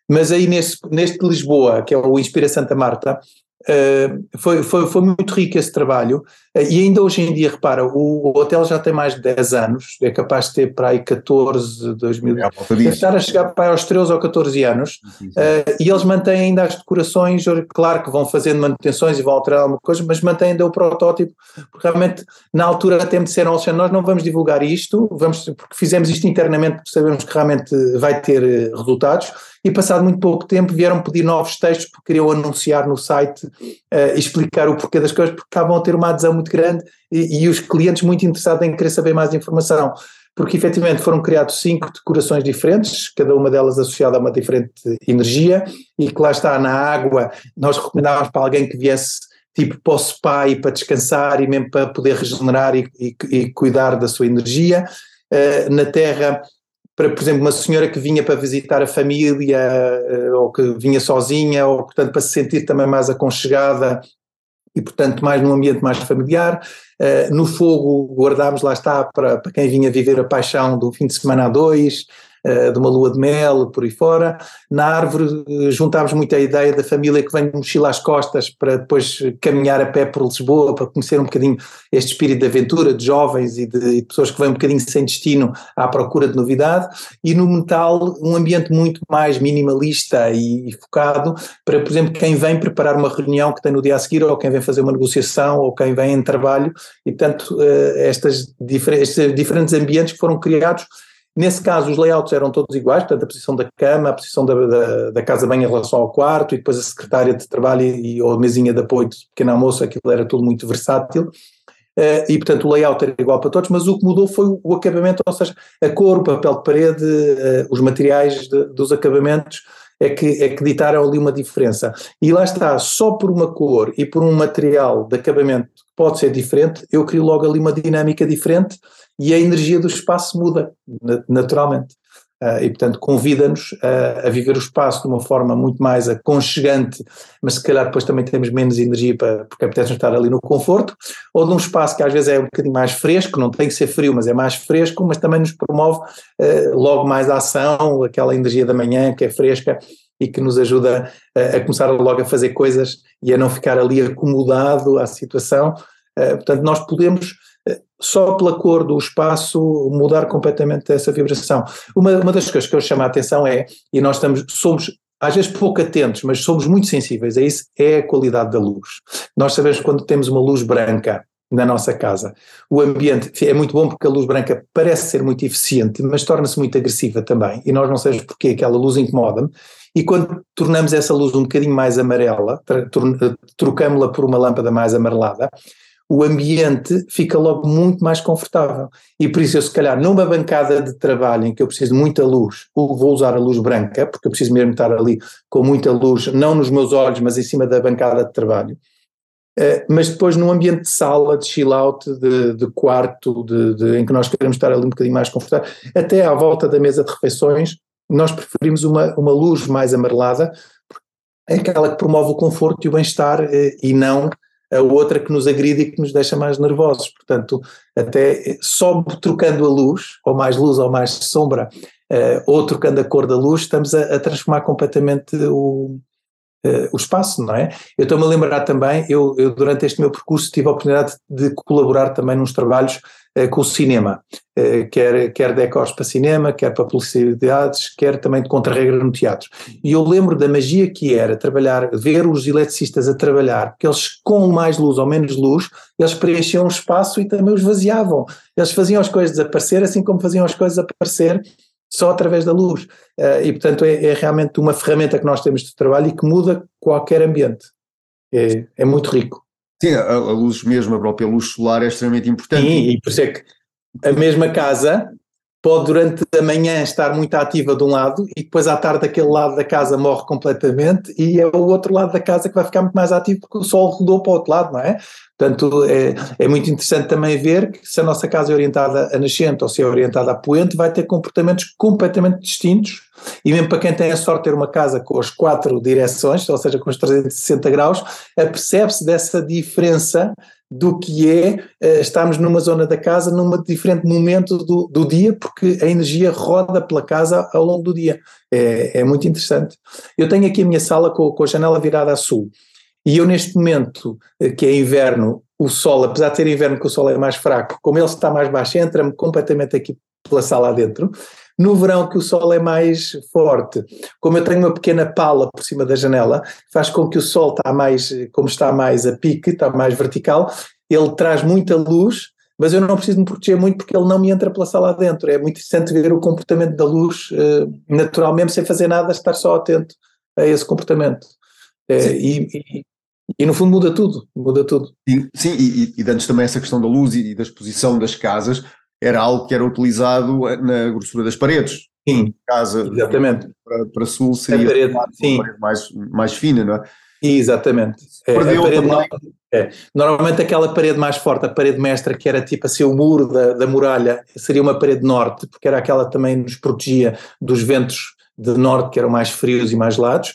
Mas aí neste de Lisboa, que é o Inspira Santa Marta, Uh, foi, foi, foi muito rico esse trabalho. Uh, e ainda hoje em dia, repara, o, o, hotel já tem mais de 10 anos, é capaz de ter para aí 14, 2000, é, deve estar a chegar para aí aos 13 ou 14 anos. Uh, e eles mantêm ainda as decorações, claro que vão fazendo manutenções e vão alterar alguma coisa, mas mantêm ainda o protótipo, porque realmente na altura até me disseram, nós não vamos divulgar isto, vamos, porque fizemos isto internamente, sabemos que realmente vai ter resultados, e passado muito pouco tempo vieram pedir novos textos porque queriam anunciar no site uh, explicar o porquê das coisas, porque acabam a ter uma adesão muito grande e, e os clientes muito interessados em querer saber mais informação porque efetivamente foram criados cinco decorações diferentes, cada uma delas associada a uma diferente energia, e que lá está na água, nós recomendávamos para alguém que viesse tipo para o spa e para descansar e mesmo para poder regenerar e, e, e cuidar da sua energia. Uh, na terra para, por exemplo, uma senhora que vinha para visitar a família, eh, ou que vinha sozinha, ou, portanto, para se sentir também mais aconchegada e, portanto, mais num ambiente mais familiar. Eh, no fogo guardámos, lá está, para, para quem vinha viver a paixão do fim de semana a dois, de uma lua de mel, por aí fora. Na árvore eh, juntámos muito a ideia da família que vem de mochila às costas para depois caminhar a pé por Lisboa, para conhecer um bocadinho este espírito de aventura, de jovens e de, de pessoas que vêm um bocadinho sem destino à procura de novidade. E no metal, um ambiente muito mais minimalista e, e focado para, por exemplo, quem vem preparar uma reunião que tem no dia a seguir, ou quem vem fazer uma negociação, ou quem vem em trabalho. E, portanto, eh, estas, estes diferentes ambientes que foram criados Nesse caso, os layouts eram todos iguais, portanto, a posição da cama, a posição da, da, da casa-banho em relação ao quarto, e depois a secretária de trabalho e, ou a mesinha de apoio de pequeno almoço, aquilo era tudo muito versátil. Uh, e, portanto, o layout era igual para todos, mas o que mudou foi o acabamento, ou seja, a cor, o papel de parede, uh, os materiais de, dos acabamentos, é que, é que ditaram ali uma diferença. E lá está, só por uma cor e por um material de acabamento que pode ser diferente, eu crio logo ali uma dinâmica diferente e a energia do espaço muda, naturalmente. Uh, e, portanto, convida-nos a viver o espaço de uma forma muito mais aconchegante, mas se calhar depois também temos menos energia para, porque apetece estar ali no conforto, ou de um espaço que às vezes é um bocadinho mais fresco, não tem que ser frio, mas é mais fresco, mas também nos promove uh, logo mais a ação, aquela energia da manhã que é fresca, e que nos ajuda a, começar logo a fazer coisas e a não ficar ali acomodado à situação. Uh, portanto, nós podemos só pela cor do espaço mudar completamente essa vibração. Uma, uma das coisas que eu chamo a atenção é, e nós estamos, somos às vezes pouco atentos, mas somos muito sensíveis a isso, é a qualidade da luz. Nós sabemos quando temos uma luz branca na nossa casa, o ambiente é muito bom porque a luz branca parece ser muito eficiente, mas torna-se muito agressiva também, e nós não sabemos porquê, aquela luz incomoda-me, e quando tornamos essa luz um bocadinho mais amarela, trocamos-la por uma lâmpada mais amarelada, o ambiente fica logo muito mais confortável. E por isso eu, se calhar, numa bancada de trabalho em que eu preciso de muita luz, vou usar a luz branca, porque eu preciso mesmo estar ali com muita luz, não nos meus olhos, mas em cima da bancada de trabalho. Uh, mas depois num ambiente de sala, de chill out, de, de quarto, de, de, em que nós queremos estar ali um bocadinho mais confortável, até à volta da mesa de refeições, nós preferimos uma, uma luz mais amarelada, é aquela que promove o conforto e o bem-estar uh, e não a outra que nos agride e que nos deixa mais nervosos. Portanto, até só trocando a luz, ou mais luz ou mais sombra, uh, ou trocando a cor da luz, estamos a, a transformar completamente o, uh, o espaço, não é? Eu estou-me a lembrar também, eu, eu, durante este meu percurso tive a oportunidade de colaborar também nos trabalhos uh, com o cinema, uh, quer, quer decors para cinema, quer para publicidades, quer também de contra-regra no teatro. E eu lembro da magia que era trabalhar, ver os eletricistas a trabalhar, porque eles com mais luz ou menos luz, eles preenchiam o espaço e também os vaziavam. Eles faziam as coisas desaparecer, assim como faziam as coisas aparecer só através da luz. Uh, e, portanto, é, é, realmente uma ferramenta que nós temos de trabalho e que muda qualquer ambiente. É, é muito rico. Sim, a, a, luz mesmo, a própria luz solar é extremamente importante. Sim, e por isso é que a mesma casa pode durante a manhã estar muito ativa de um lado e depois à tarde aquele lado da casa morre completamente e é o outro lado da casa que vai ficar muito mais ativo porque o sol rodou para o outro lado, não é? Portanto, é, é muito interessante também ver que se a nossa casa é orientada a nascente ou se é orientada a poente, vai ter comportamentos completamente distintos e mesmo para quem tem a sorte de ter uma casa com as quatro direções, ou seja, com os 360 graus, apercebe-se dessa diferença do que é uh, estarmos numa zona da casa num diferente momento do, do, dia, porque a energia roda pela casa ao longo do dia. É, é muito interessante. Eu tenho aqui a minha sala com, com, a janela virada a sul, e eu neste momento, eh, que é inverno, o sol, apesar de ser inverno que o sol é mais fraco, como ele está mais baixo, entra-me completamente aqui pela sala adentro. No verão, que o sol é mais forte, como eu tenho uma pequena pala por cima da janela, faz com que o sol está mais, como está mais a pique, está mais vertical, ele traz muita luz, mas eu não preciso me proteger muito porque ele não me entra pela sala adentro. É muito interessante ver o comportamento da luz uh, natural, mesmo sem fazer nada, estar só atento a esse comportamento. Uh, e, e, e, no fundo muda tudo, muda tudo. Sim, sim e, e antes também essa questão da luz e da exposição das casas, era algo que era utilizado na grossura das paredes. Sim, casa exatamente. Para, para sul seria a parede, uma parede mais, mais fina, não é? Exatamente. É, Perdeu também. Não, é. Normalmente aquela parede mais forte, a parede mestra, que era tipo assim o muro da, da muralha, seria uma parede norte, porque era aquela que também nos protegia dos ventos de norte, que eram mais frios e mais lados,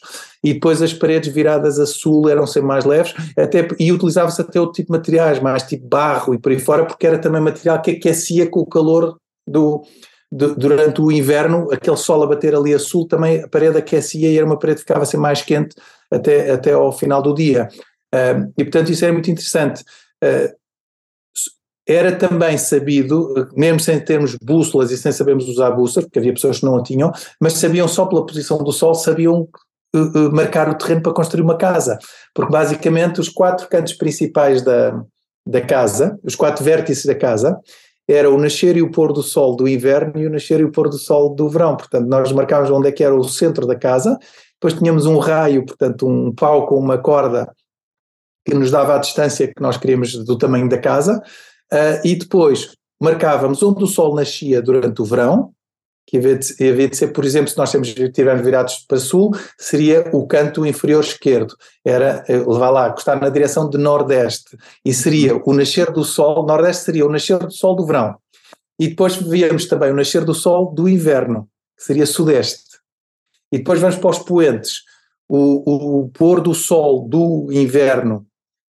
e depois as paredes viradas a sul eram sempre mais leves, até, e utilizava-se até outro tipo de materiais, mais tipo barro e por aí fora, porque era também material que aquecia com o calor do, do, durante o inverno, aquele sol a bater ali a sul, também a parede aquecia e era uma parede que ficava sempre mais quente até, até ao final do dia. Uh, e portanto isso era muito interessante. Uh, era também sabido, mesmo sem termos bússolas e sem sabermos usar bússolas, porque havia pessoas que não a tinham, mas sabiam só pela posição do Sol, sabiam uh, uh, marcar o terreno para construir uma casa. Porque basicamente os quatro cantos principais da, da casa, os quatro vértices da casa, era o nascer e o pôr do sol do inverno e o nascer e o pôr do sol do verão. Portanto, nós marcávamos onde é que era o centro da casa, depois tínhamos um raio, portanto, um pau com uma corda que nos dava a distância que nós queríamos do tamanho da casa, Uh, e depois marcávamos onde o sol nascia durante o verão, que havia de, havia de ser, por exemplo, se nós estivermos virados para sul, seria o canto inferior esquerdo, era eh, levar lá, costar na direção de nordeste, e seria o nascer do sol, nordeste seria o nascer do sol do verão, e depois víamos também o nascer do sol do inverno, que seria sudeste, e depois vamos para os poentes, o, o pôr do sol do inverno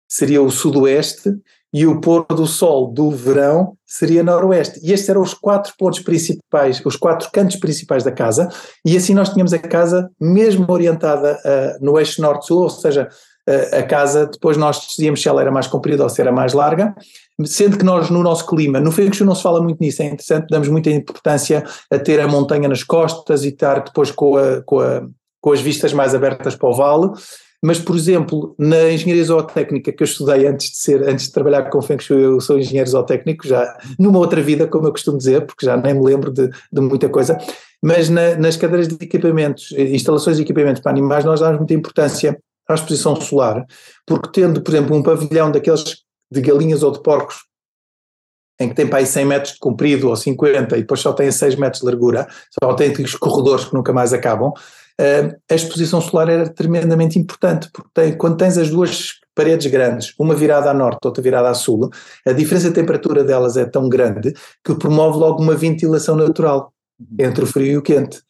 seria o sudoeste, e o pôr do sol do verão seria noroeste. E estes eram os quatro pontos principais, os quatro cantos principais da casa, e assim nós tínhamos a casa mesmo orientada uh, no eixo norte-sul, ou seja, uh, a casa, depois nós decidíamos se ela era mais comprida ou se era mais larga, sendo que nós no nosso clima, no Feng Shui não se fala muito nisso, é interessante, damos muita importância a ter a montanha nas costas e estar depois com, a, com, a, com as vistas mais abertas para o vale, mas, por exemplo, na engenharia zootécnica que eu estudei antes de ser, antes de trabalhar com Feng Shui, eu sou engenheiro zootécnico, já numa outra vida, como eu costumo dizer, porque já nem me lembro de, de muita coisa, mas na, nas cadeiras de equipamentos, instalações de equipamentos para animais, nós damos muita importância à exposição solar, porque tendo, por exemplo, um pavilhão daqueles de galinhas ou de porcos, em que tem para aí 100 metros de comprido ou 50 e depois só tem 6 metros de largura, são autênticos corredores que nunca mais acabam, a exposição solar era tremendamente importante, porque tem, quando tens as duas paredes grandes, uma virada a norte, outra virada a sul, a diferença de temperatura delas é tão grande que promove logo uma ventilação natural entre o frio e o quente.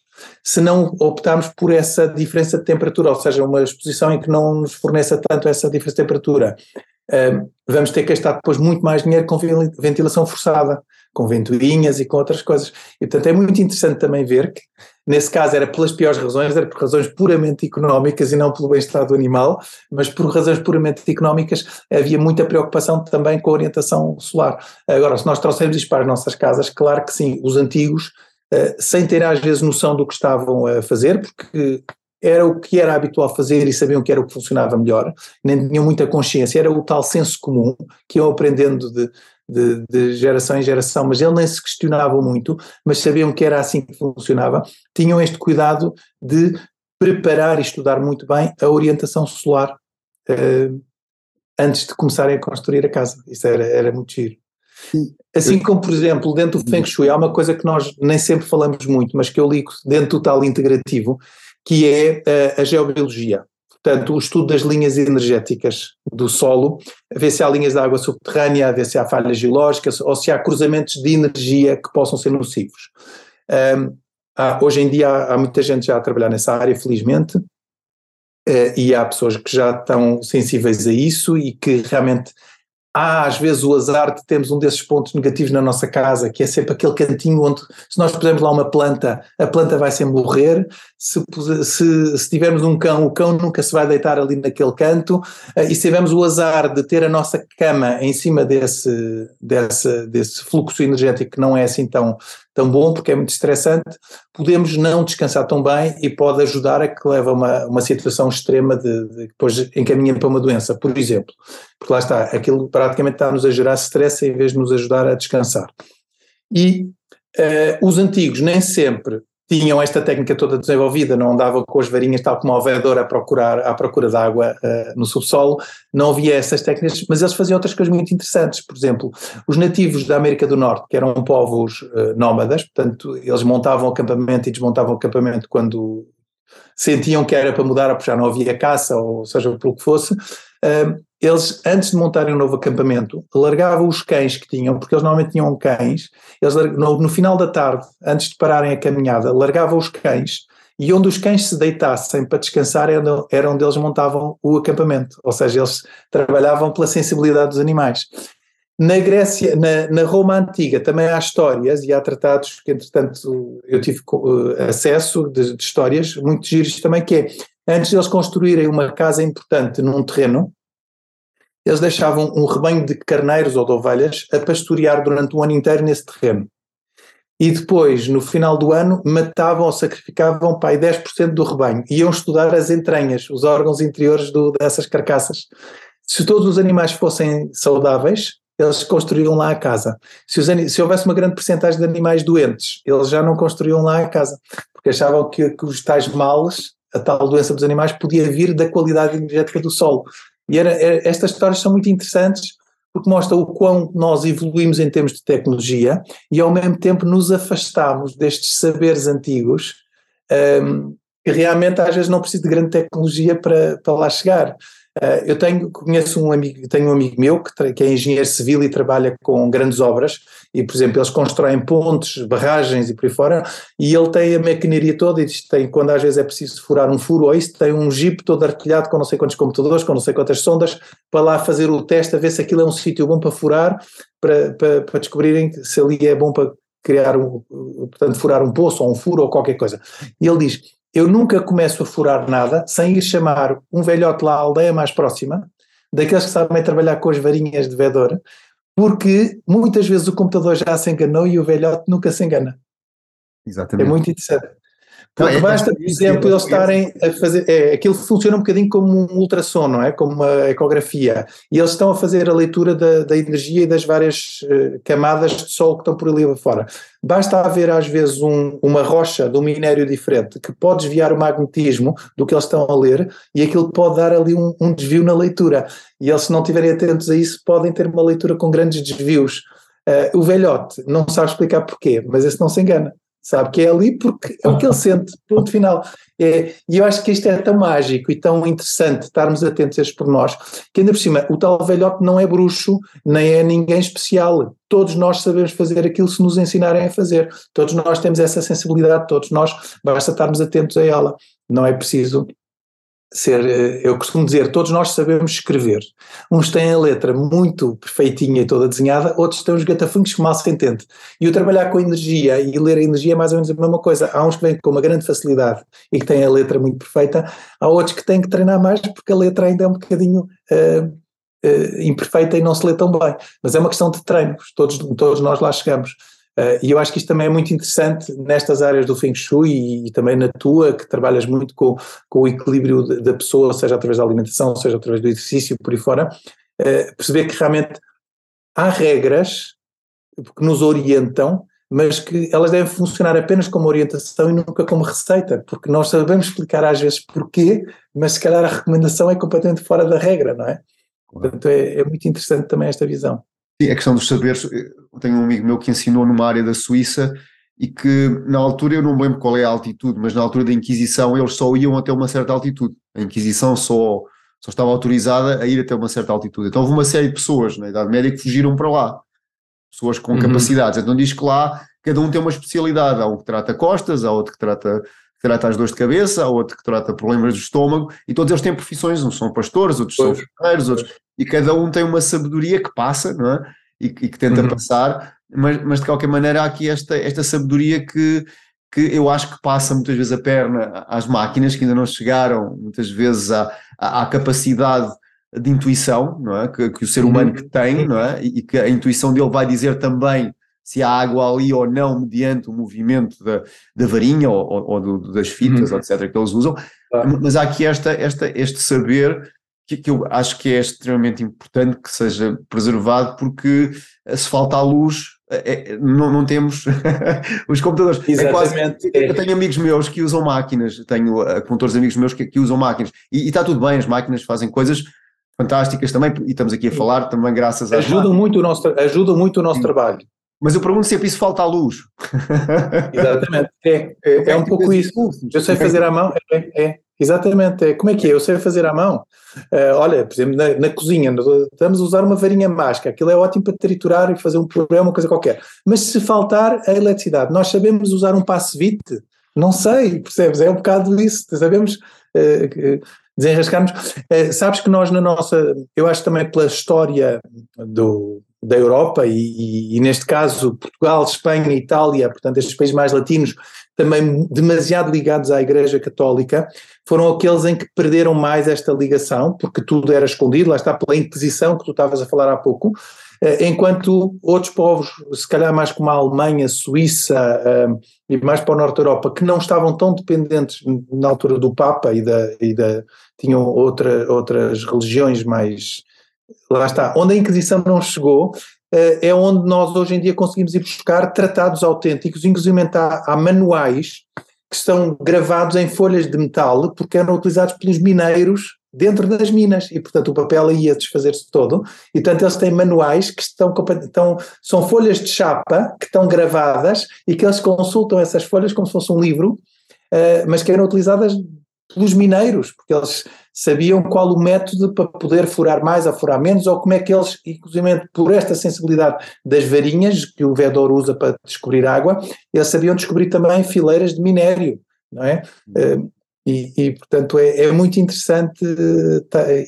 Se não optarmos por essa diferença de temperatura, ou seja, uma exposição em que não nos forneça tanto essa diferença de temperatura, vamos ter que gastar depois muito mais dinheiro com ventilação forçada, com ventoinhas e com outras coisas. E portanto é muito interessante também ver que Nesse caso era pelas piores razões, era por razões puramente económicas e não pelo bem-estar do animal, mas por razões puramente económicas havia muita preocupação também com a orientação solar. Agora, se nós trouxermos isto para as nossas casas, claro que sim, os antigos, eh, sem ter às vezes noção do que estavam a fazer, porque era o que era habitual fazer e sabiam que era o que funcionava melhor, nem tinham muita consciência, era o tal senso comum que iam aprendendo de, de, de, geração em geração, mas eles nem se questionavam muito, mas sabiam que era assim que funcionava, tinham este cuidado de preparar e estudar muito bem a orientação solar uh, antes de começarem a construir a casa. Isso era, era muito giro. Assim como, por exemplo, dentro do Feng Shui, há uma coisa que nós nem sempre falamos muito, mas que eu ligo dentro do tal integrativo, que é a, a geobiologia. Portanto, o estudo das linhas energéticas do solo, a ver se há linhas de água subterrânea, a ver se há falhas geológicas ou se há cruzamentos de energia que possam ser nocivos. Um, há, hoje em dia há, há, muita gente já a trabalhar nessa área, felizmente, uh, e há pessoas que já estão sensíveis a isso e que realmente há às vezes o azar de termos um desses pontos negativos na nossa casa, que é sempre aquele cantinho onde, se nós pusermos lá uma planta, a planta vai sempre morrer, se, se, se tivermos um cão, o cão nunca se vai deitar ali naquele canto, eh, e se tivermos o azar de ter a nossa cama em cima desse, desse, desse fluxo energético que não é assim tão, tão bom, porque é muito estressante, podemos não descansar tão bem e pode ajudar a que leve a uma, uma situação extrema de, de depois encaminha para uma doença, por exemplo. Porque lá está, aquilo praticamente está-nos a gerar stress em vez de nos ajudar a descansar. E uh, os antigos nem sempre tinham esta técnica toda desenvolvida, não andavam com as varinhas tal como o veador a procurar, à procura de água uh, no subsolo, não havia essas técnicas, mas eles faziam outras coisas muito interessantes, por exemplo, os nativos da América do Norte, que eram povos uh, nómadas, portanto eles montavam acampamento e desmontavam acampamento quando sentiam que era para mudar, porque já não havia caça, ou seja, pelo que fosse, uh, eles, antes de montarem um novo acampamento, largavam os cães que tinham, porque eles normalmente tinham cães, eles no, no final da tarde, antes de pararem a caminhada, largavam os cães e onde os cães se deitassem para descansar era, onde eles montavam o acampamento, ou seja, eles trabalhavam pela sensibilidade dos animais. Na Grécia, na, na, Roma Antiga, também há histórias e há tratados que, entretanto, eu tive uh, acesso de, de histórias muito giros também, que é, antes de eles construírem uma casa importante num terreno, eles deixavam um rebanho de carneiros ou de ovelhas a pastorear durante um ano inteiro nesse terreno. E depois, no final do ano, matavam ou sacrificavam aí 10% do rebanho. Iam estudar as entranhas, os órgãos interiores do, dessas carcaças. Se todos os animais fossem saudáveis, eles construíam lá a casa. Se, os, se houvesse uma grande porcentagem de animais doentes, eles já não construíam lá a casa, porque achavam que, que os tais males, a tal doença dos animais, podia vir da qualidade energética do solo. E era, era, estas histórias são muito interessantes porque mostram o quão nós evoluímos em termos de tecnologia e ao mesmo tempo nos afastamos destes saberes antigos um, que realmente às vezes não precisa de grande tecnologia para, para lá chegar. Uh, eu tenho, conheço um amigo, tenho um amigo meu que, que, é engenheiro civil e trabalha com grandes obras e, por exemplo, eles constroem pontes, barragens e por aí fora e ele tem a maquinaria toda e tem, quando às vezes é preciso furar um furo ou isso, tem um jeep todo artilhado com não sei quantos computadores, com não sei quantas sondas para lá fazer o teste a ver se aquilo é um sítio bom para furar, para, para, para descobrirem se ali é bom para criar um, portanto, furar um poço ou um furo ou qualquer coisa. E ele diz, eu nunca começo a furar nada sem ir chamar um velhote lá à aldeia mais próxima, daqueles que sabem trabalhar com as varinhas de vedor, porque muitas vezes o computador já se enganou e o velhote nunca se engana. Exatamente. É muito interessante. Porque é, basta, por exemplo, eles estarem a fazer. É, aquilo funciona um bocadinho como um ultrassom, não é? Como uma ecografia. E eles estão a fazer a leitura da, da energia e das várias uh, camadas de sol que estão por ali fora. Basta haver, às vezes, um, uma rocha de um minério diferente que pode desviar o magnetismo do que eles estão a ler e aquilo pode dar ali um, um desvio na leitura. E eles, se não estiverem atentos a isso, podem ter uma leitura com grandes desvios. Uh, o velhote não sabe explicar porquê, mas esse não se engana sabe? Que é ali porque é o que ele sente, ponto final. É, e eu acho que isto é tão mágico e tão interessante estarmos atentos a estes pormenores, que ainda por cima, o tal velhote não é bruxo, nem é ninguém especial. Todos nós sabemos fazer aquilo se nos ensinarem a fazer. Todos nós temos essa sensibilidade, todos nós, basta estarmos atentos a ela. Não é preciso ser, eh, eu costumo dizer, todos nós sabemos escrever. Uns têm a letra muito perfeitinha e toda desenhada, outros têm os gatafunhos que mal se entende. E o trabalhar com energia e ler a energia é mais ou menos a mesma coisa. Há uns que vêm com uma grande facilidade e que têm a letra muito perfeita, há outros que têm que treinar mais porque a letra ainda é um bocadinho uh, uh, imperfeita e não se lê tão bem. Mas é uma questão de treinos, todos, todos nós lá chegamos. Uh, e eu acho que isto também é muito interessante nestas áreas do Feng Shui e, e também na tua, que trabalhas muito com, com o equilíbrio da pessoa, seja através da alimentação, seja através do exercício, por aí fora, uh, perceber que realmente há regras que nos orientam, mas que elas devem funcionar apenas como orientação e nunca como receita, porque nós sabemos explicar às vezes porquê, mas se calhar a recomendação é completamente fora da regra, não é? Portanto, é, é muito interessante também esta visão. Sim, a questão dos saberes, eu tenho um amigo meu que ensinou numa área da Suíça e que na altura, eu não me lembro qual é a altitude, mas na altura da Inquisição eles só iam até uma certa altitude. A Inquisição só, só estava autorizada a ir até uma certa altitude. Então houve uma série de pessoas na Idade Média que fugiram para lá. Pessoas com uhum. capacidades. Então diz que lá cada um tem uma especialidade. Há um que trata costas, há outro que trata trata as dores de cabeça, há outro que trata problemas do estômago, e todos eles têm profissões, uns são pastores, outros pois. são ferreiros, outros, e cada um tem uma sabedoria que passa, não é? E, e que tenta uhum. passar, mas, mas de qualquer maneira há aqui esta, esta sabedoria que, que eu acho que passa muitas vezes a perna às máquinas que ainda não chegaram muitas vezes à, à, à capacidade de intuição, não é? Que, que o ser humano uhum. que tem, não é? E, e que a intuição dele vai dizer também se há água ali ou não, mediante o movimento da, da varinha ou, ou, ou do, das fitas, uhum. etc., que eles usam. Ah. Mas há aqui esta, esta, este saber que, que, eu acho que é extremamente importante que seja preservado, porque eh, se falta a luz, é, não, não, temos os computadores. Exatamente. É quase, eu tenho amigos meus que usam máquinas, tenho contores amigos meus que, que usam máquinas, e, e, está tudo bem, as máquinas fazem coisas fantásticas também, e estamos aqui a falar também graças a. Ajudam muito o nosso, ajudam muito o nosso Sim. trabalho. Mas eu pergunto sempre isso falta a luz. Exatamente, é, é, é um pouco isso. Eu sei fazer à mão, é, é, exatamente, é. como é que é? Eu sei fazer à mão. Uh, olha, por exemplo, na, na, cozinha, estamos a usar uma varinha mágica, aquilo é ótimo para triturar e fazer um programa, uma coisa qualquer. Mas se faltar a eletricidade, nós sabemos usar um passe-vite? Não sei, percebes? É um bocado isso, sabemos uh, desenrascarmos. Uh, sabes que nós na nossa, eu acho também pela história do, da Europa e, e, e, neste caso Portugal, Espanha, Itália, portanto estes países mais latinos, também demasiado ligados à Igreja Católica, foram aqueles em que perderam mais esta ligação, porque tudo era escondido, lá está pela Inquisição que tu estavas a falar há pouco, eh, enquanto outros povos, se calhar mais como a Alemanha, Suíça eh, e mais para o Norte da Europa, que não estavam tão dependentes na altura do Papa e da, e da tinham outra, outras religiões mais lá está, onde a Inquisição não chegou, eh, é onde nós hoje em dia conseguimos ir buscar tratados autênticos, inclusive há, há manuais que estão gravados em folhas de metal, porque eram utilizados pelos mineiros dentro das minas, e portanto o papel ia desfazer-se todo, e portanto eles têm manuais que estão, estão, são folhas de chapa que estão gravadas e que eles consultam essas folhas como se fosse um livro, uh, mas que eram utilizadas pelos mineiros, porque eles sabiam qual o método para poder furar mais ou furar menos, ou como é que eles, inclusive por esta sensibilidade das varinhas que o vedor usa para descobrir água, eles sabiam descobrir também fileiras de minério, não é? Uhum. E, e, portanto, é, é muito interessante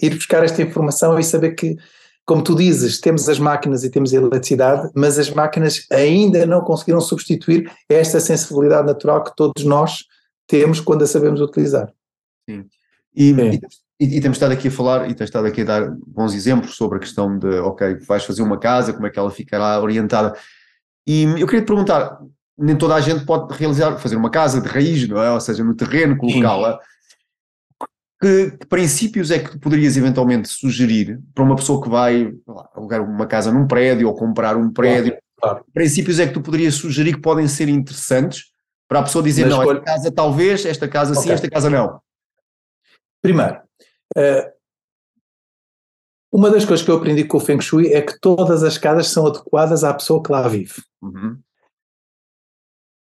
ir buscar esta informação e saber que, como tu dizes, temos as máquinas e temos a eletricidade, mas as máquinas ainda não conseguiram substituir esta sensibilidade natural que todos nós temos quando a sabemos utilizar. Sim. E, e, e, temos estado aqui a falar, e tens estado aqui a dar bons exemplos sobre a questão de, ok, vais fazer uma casa, como é que ela ficará orientada. E eu queria te perguntar, nem toda a gente pode realizar, fazer uma casa de raiz, não é? Ou seja, no terreno, colocá-la. Que, que, princípios é que tu poderias eventualmente sugerir para uma pessoa que vai lá, alugar uma casa num prédio ou comprar um prédio? Claro, claro. Princípios é que tu poderias sugerir que podem ser interessantes para a pessoa dizer, não, esta casa talvez, esta casa okay. sim, esta casa não? Primeiro, uh, uma das coisas que eu aprendi com o Feng Shui é que todas as casas são adequadas à pessoa que lá vive. Uhum.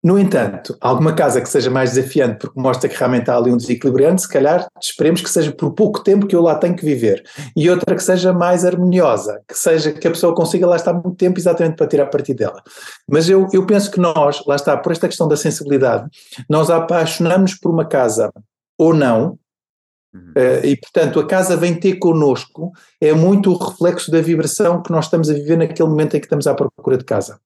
No entanto, alguma casa que seja mais desafiante, porque mostra que realmente há ali um desequilíbrio, se calhar esperemos que seja por pouco tempo que eu lá tenho que viver. E outra que seja mais harmoniosa, que seja que a pessoa consiga lá estar muito tempo exatamente para tirar partido dela. Mas eu, eu penso que nós, lá está, por esta questão da sensibilidade, nós apaixonamos por uma casa ou não, Uh, e portanto a casa vem ter connosco, é muito o reflexo da vibração que nós estamos a viver naquele momento em que estamos à procura de casa.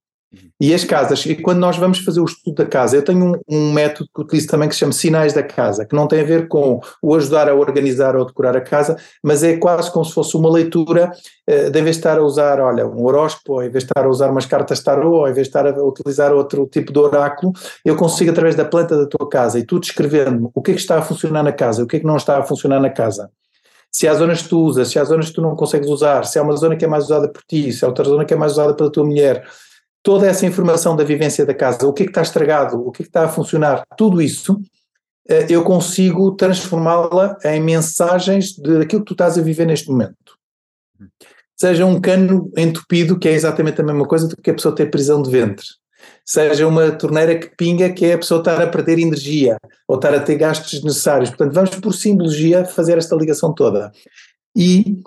E as casas, e quando nós vamos fazer o estudo da casa, eu tenho um, um, método que utilizo também que se chama Sinais da Casa, que não tem a ver com o ajudar a organizar ou decorar a casa, mas é quase como se fosse uma leitura, uh, de vez de estar a usar, olha, um horóscopo, ou em vez de estar a usar umas cartas tarot, ou em vez de estar a utilizar outro tipo de oráculo, eu consigo através da planta da tua casa e tu descrevendo o que é que está a funcionar na casa, o que é que não está a funcionar na casa. Se há zonas que tu usas, se há zonas que tu não consegues usar, se há uma zona que é mais usada por ti, se há outra zona que é mais usada pela tua mulher, toda essa informação da vivência da casa, o que é que está estragado, o que é que está a funcionar, tudo isso, eh, eu consigo transformá-la em mensagens daquilo que tu estás a viver neste momento. Seja um cano entupido, que é exatamente a mesma coisa do que a pessoa ter prisão de ventre. Seja uma torneira que pinga, que é a pessoa estar a perder energia ou estar a ter gastos desnecessários. Portanto, vamos por simbologia fazer esta ligação toda. E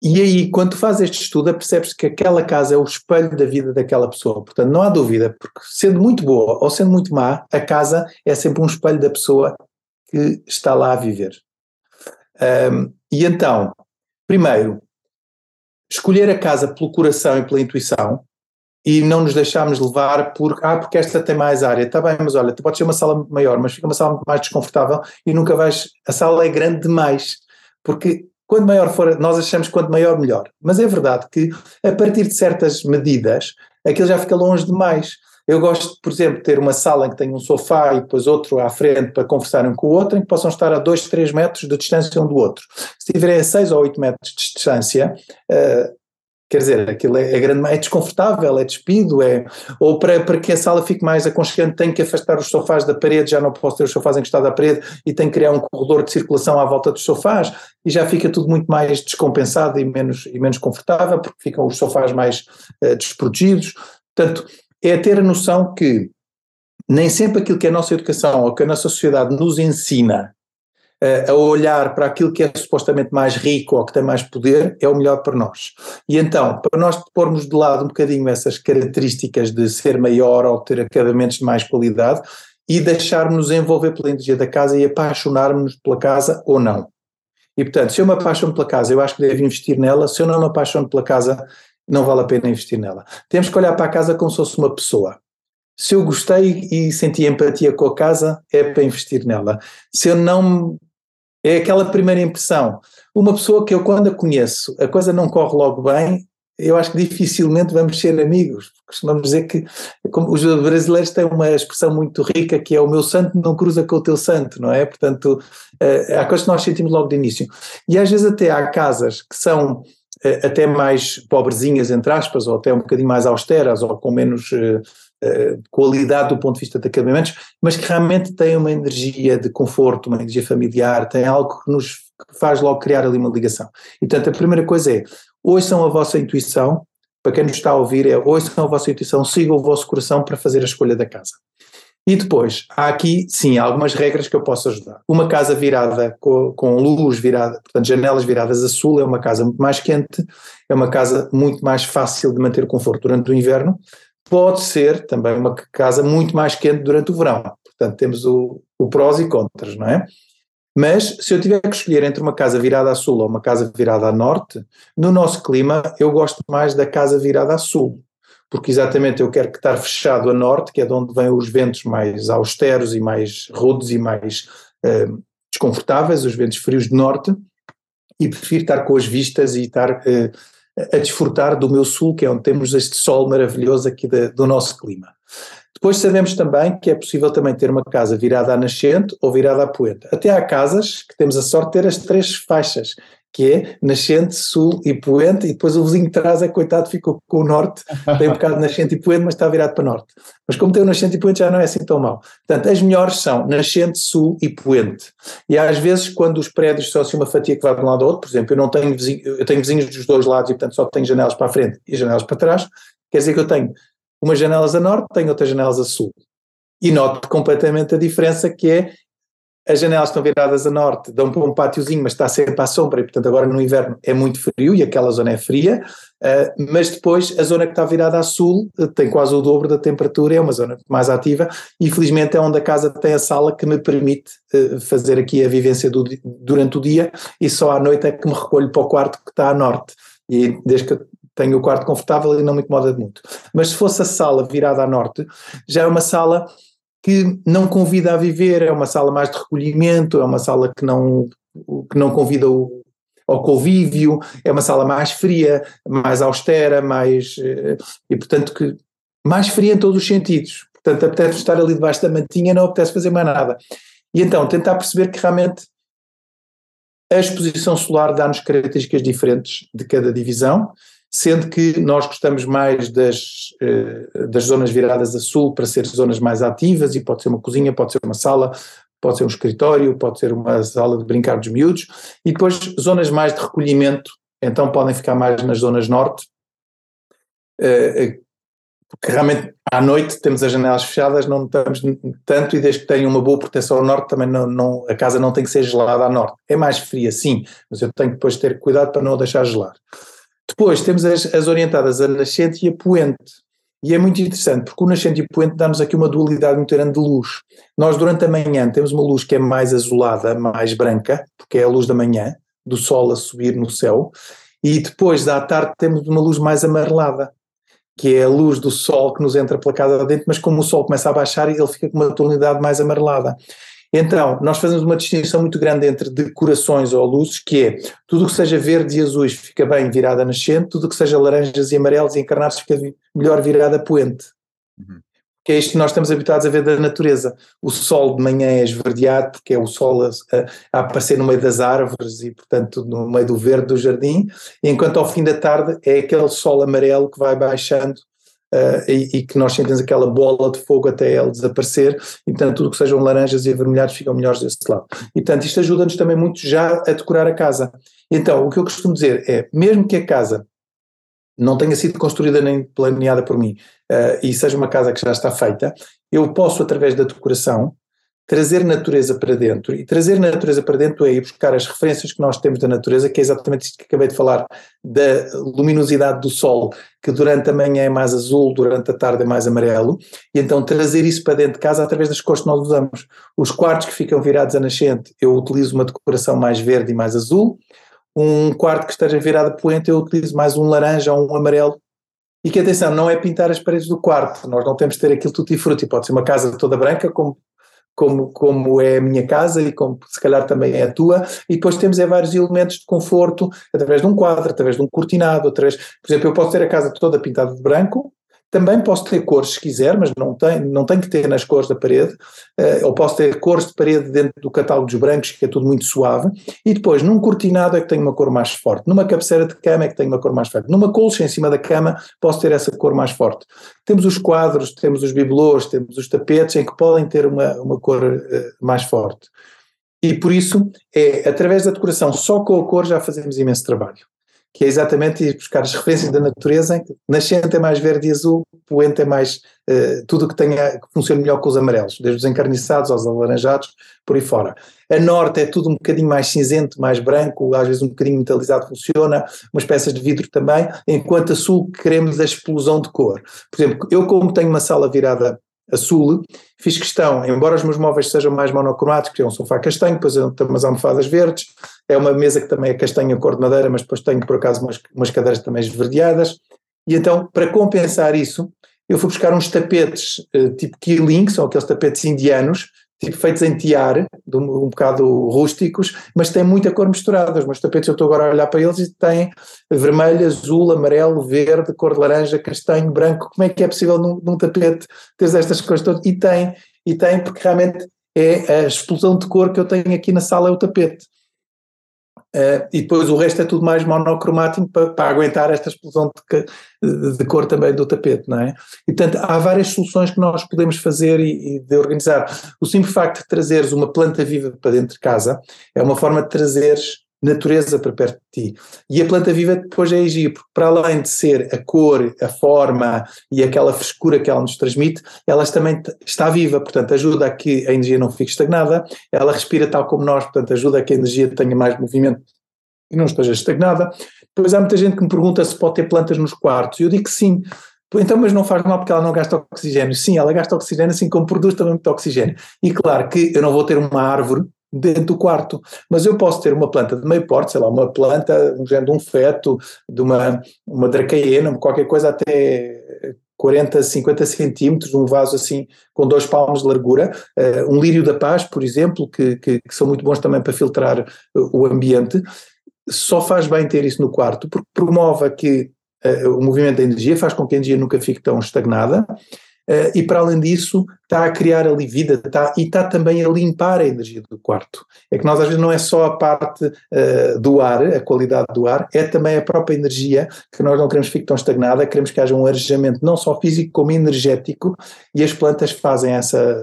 e aí, quando fazes este estudo, percebes que aquela casa é o espelho da vida daquela pessoa. Portanto, não há dúvida, porque sendo muito boa ou sendo muito má, a casa é sempre um espelho da pessoa que está lá a viver. Um, e então, primeiro, escolher a casa pelo coração e pela intuição e não nos deixarmos levar por, ah, porque esta tem mais área. Está bem, mas olha, tu podes ter uma sala maior, mas fica uma sala mais desconfortável e nunca vais, a sala é grande demais. Porque Quanto maior for, nós achamos quanto maior, melhor. Mas é verdade que, a partir de certas medidas, aquilo já fica longe demais. Eu gosto, por exemplo, de ter uma sala em que tem um sofá e depois outro à frente para conversarem um com o outro, em que possam estar a 2, 3 metros de distância um do outro. Se tiverem a 6 ou 8 metros de distância, uh, Quer dizer, aquilo é, é, grande, é desconfortável, é despido, é, ou para, para que a sala fique mais aconchegante, tenho que afastar os sofás da parede, já não posso ter os sofás encostados à parede e tenho que criar um corredor de circulação à volta dos sofás e já fica tudo muito mais descompensado e menos, e menos confortável, porque ficam os sofás mais uh, desprotegidos. Portanto, é ter a noção que nem sempre aquilo que a nossa educação ou que a nossa sociedade nos ensina a olhar para aquilo que é supostamente mais rico ou que tem mais poder, é o melhor para nós. E então, para nós pormos de lado um bocadinho essas características de ser maior ou ter acabamentos de mais qualidade e deixarmos-nos envolver pela energia da casa e apaixonarmos pela casa ou não. E portanto, se eu me apaixono pela casa, eu acho que devo investir nela, se eu não me apaixono pela casa, não vale a pena investir nela. Temos que olhar para a casa como se fosse uma pessoa. Se eu gostei e senti empatia com a casa, é para investir nela. Se eu não é aquela primeira impressão. Uma pessoa que eu, quando a conheço, a coisa não corre logo bem, eu acho que dificilmente vamos ser amigos. Costumamos dizer que os brasileiros têm uma expressão muito rica que é o meu santo não cruza com o teu santo, não é? Portanto, uh, há coisas que nós sentimos logo de início. E às vezes até há casas que são uh, até mais pobrezinhas, entre aspas, ou até um bocadinho mais austeras, ou com menos eh, qualidade do ponto de vista de acabamentos, mas que realmente tem uma energia de conforto, uma energia familiar, tem algo que nos faz logo criar ali uma ligação. E portanto, a primeira coisa é, ouçam a vossa intuição, para quem nos está a ouvir, é ouçam a vossa intuição, sigam o vosso coração para fazer a escolha da casa. E depois, há aqui, sim, algumas regras que eu posso ajudar. Uma casa virada com, com, luz virada, portanto, janelas viradas a sul, é uma casa muito mais quente, é uma casa muito mais fácil de manter conforto durante o inverno. Pode ser também uma casa muito mais quente durante o verão. Portanto, temos o, o prós e contras, não é? Mas se eu tiver que escolher entre uma casa virada a sul ou uma casa virada a norte, no nosso clima eu gosto mais da casa virada a sul, porque exatamente eu quero que estar fechado a norte, que é de onde vêm os ventos mais austeros e mais rudes e mais uh, desconfortáveis, os ventos frios do norte, e prefiro estar com as vistas e estar uh, a desfrutar do meu sul, que é onde temos este sol maravilhoso aqui de, do nosso clima. Depois sabemos também que é possível também ter uma casa virada à nascente ou virada à poente. Até há casas que temos a sorte de ter as três faixas, que é nascente, sul e poente, e depois o vizinho de trás é coitado, ficou com o norte, tem um bocado de nascente e poente, mas está virado para norte. Mas como tem o nascente e poente já não é assim tão mal. Portanto, as melhores são nascente, sul e poente. E às vezes, quando os prédios são assim uma fatia que vai de um lado ao outro, por exemplo, eu não tenho vizinho, eu tenho vizinhos dos dois lados e portanto só tenho janelas para a frente e janelas para trás, quer dizer que eu tenho umas janelas a norte, tenho outras janelas a sul. E noto completamente a diferença que é as janelas estão viradas a norte, dão para um pátiozinho, mas está sempre à sombra, e portanto agora no inverno é muito frio e aquela zona é fria, uh, mas depois a zona que está virada a sul uh, tem quase o dobro da temperatura, é uma zona mais ativa, e felizmente é onde a casa tem a sala que me permite uh, fazer aqui a vivência do, durante o dia, e só à noite é que me recolho para o quarto que está a norte. E desde que tenho o quarto confortável e não me incomoda muito. Mas se fosse a sala virada a norte, já é uma sala que não convida a viver, é uma sala mais de recolhimento, é uma sala que não, que não convida o, ao convívio, é uma sala mais fria, mais austera, mais. Eh, e portanto que. mais fria em todos os sentidos. Portanto, apetece estar ali debaixo da mantinha, não apetece fazer mais nada. E então, tentar perceber que realmente a exposição solar dá-nos características diferentes de cada divisão sendo que nós gostamos mais das, eh, das zonas viradas a sul para ser zonas mais ativas e pode ser uma cozinha, pode ser uma sala, pode ser um escritório, pode ser uma sala de brincar dos miúdos, e depois zonas mais de recolhimento, então podem ficar mais nas zonas norte, eh, eh, porque realmente à noite temos as janelas fechadas, não estamos tanto e desde que tenha uma boa proteção ao norte também não, não, a casa não tem que ser gelada a norte. É mais fria, sim, mas eu tenho que depois ter cuidado para não a deixar gelar. Depois temos as, as orientadas a nascente e a poente. E é muito interessante, porque o nascente e o poente dá-nos aqui uma dualidade muito grande de luz. Nós, durante a manhã, temos uma luz que é mais azulada, mais branca, porque é a luz da manhã, do sol a subir no céu, e depois, da tarde, temos uma luz mais amarelada, que é a luz do sol que nos entra pela casa dentro, mas como o sol começa a baixar, ele fica com uma tonalidade mais amarelada. Então, nós fazemos uma distinção muito grande entre decorações ou luzes, que é tudo que seja verde e azuis fica bem virada nascente, tudo que seja laranjas e amarelos e encarnados fica melhor virada poente. Uhum. Que é isto que nós estamos habituados a ver da natureza. O sol de manhã é esverdeado, porque é o sol a, a, aparecer no meio das árvores e, portanto, no meio do verde do jardim, enquanto ao fim da tarde é aquele sol amarelo que vai baixando Uh, e, e, que nós sentimos aquela bola de fogo até ele desaparecer, e portanto tudo que sejam laranjas e avermelhados ficam melhores desse lado. E portanto isto ajuda-nos também muito já a decorar a casa. Então o que eu costumo dizer é, mesmo que a casa não tenha sido construída nem planeada por mim, uh, e seja uma casa que já está feita, eu posso através da decoração trazer natureza para dentro. E trazer natureza para dentro é ir buscar as referências que nós temos da natureza, que é exatamente isto que acabei de falar, da luminosidade do sol, que durante a manhã é mais azul, durante a tarde é mais amarelo, e então trazer isso para dentro de casa através das cores que nós usamos. Os quartos que ficam virados a nascente, eu utilizo uma decoração mais verde e mais azul. Um quarto que esteja virado a poente, eu utilizo mais um laranja ou um amarelo e que atenção, não é pintar as paredes do quarto, nós não temos de ter aquilo tudo e fruto, pode ser uma casa toda branca, como como, como é a minha casa e como se calhar também é a tua, e depois temos é, vários elementos de conforto através de um quadro, através de um cortinado, através, por exemplo, eu posso ter a casa toda pintada de branco, também posso ter cores se quiser, mas não tem, não tem que ter nas cores da parede. Uh, ou posso ter cores de parede dentro do catálogo dos brancos, que é tudo muito suave. E depois, num cortinado é que tem uma cor mais forte. Numa cabeceira de cama é que tem uma cor mais forte. Numa colcha em cima da cama posso ter essa cor mais forte. Temos os quadros, temos os bibelôs, temos os tapetes em que podem ter uma, uma cor uh, mais forte. E por isso, é através da decoração, só com a cor já fazemos imenso trabalho. Que é exatamente ir buscar as referências da natureza, nascente é mais verde e azul, poente é mais uh, tudo que tenha que funcione melhor com os amarelos, desde os encarniçados aos alaranjados, por aí fora. A norte é tudo um bocadinho mais cinzento, mais branco, às vezes um bocadinho metalizado funciona, umas peças de vidro também, enquanto a sul queremos a explosão de cor. Por exemplo, eu como tenho uma sala virada a sul, fiz questão, embora os meus móveis sejam mais monocromáticos, é um sofá castanho, depois umas almofadas verdes, é uma mesa que também é castanha cor de madeira, mas depois tenho por acaso umas, umas cadeiras também esverdeadas, e então para compensar isso, eu fui buscar uns tapetes uh, tipo Keeling, são aqueles tapetes indianos, tipo feitos em tiar, um, um bocado rústicos, mas têm muita cor misturada. Os meus tapetes, eu estou agora a olhar para eles e têm vermelho, azul, amarelo, verde, cor de laranja, castanho, branco. Como é que é possível num, num tapete ter estas cores todas? E tem, e tem, porque realmente é a explosão de cor que eu tenho aqui na sala, é o tapete. Uh, e depois o resto é tudo mais monocromático para, para aguentar esta explosão de, de, cor também do tapete, não é? E portanto há várias soluções que nós podemos fazer e, e, de organizar. O simples facto de trazeres uma planta viva para dentro de casa é uma forma de trazeres natureza para perto de ti. E a planta viva depois é agir, porque para além de ser a cor, a forma e aquela frescura que ela nos transmite, ela também está viva, portanto ajuda a que a energia não fique estagnada, ela respira tal como nós, portanto ajuda a que a energia tenha mais movimento e não esteja estagnada. Depois há muita gente que me pergunta se pode ter plantas nos quartos, e eu digo que sim, então, mas não faz mal porque ela não gasta oxigênio. Sim, ela gasta oxigênio, assim como produz também muito oxigênio. E claro que eu não vou ter uma árvore dentro do quarto. Mas eu posso ter uma planta de meio porte, sei lá, uma planta, um género de um feto, de uma, uma dracaena, qualquer coisa até 40, 50 centímetros, um vaso assim com dois palmos de largura, uh, um lírio da paz, por exemplo, que, que, que, são muito bons também para filtrar o ambiente, só faz bem ter isso no quarto, porque promove aqui uh, o movimento da energia, faz com que a energia nunca fique tão estagnada, Uh, e para além disso está a criar ali vida está, e está também a limpar a energia do quarto. É que nós às vezes não é só a parte uh, do ar, a qualidade do ar, é também a própria energia que nós não queremos que fique tão estagnada, queremos que haja um arejamento não só físico como energético e as plantas fazem essa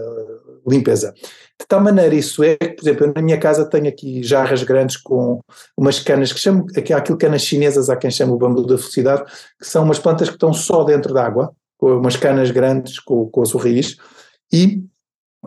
limpeza. De tal maneira isso é que, por exemplo, eu na minha casa tenho aqui jarras grandes com umas canas que chamo, aquilo canas chinesas, há quem chama o bambu da felicidade, que são umas plantas que estão só dentro d'água, com umas canas grandes com, com o sorriso, e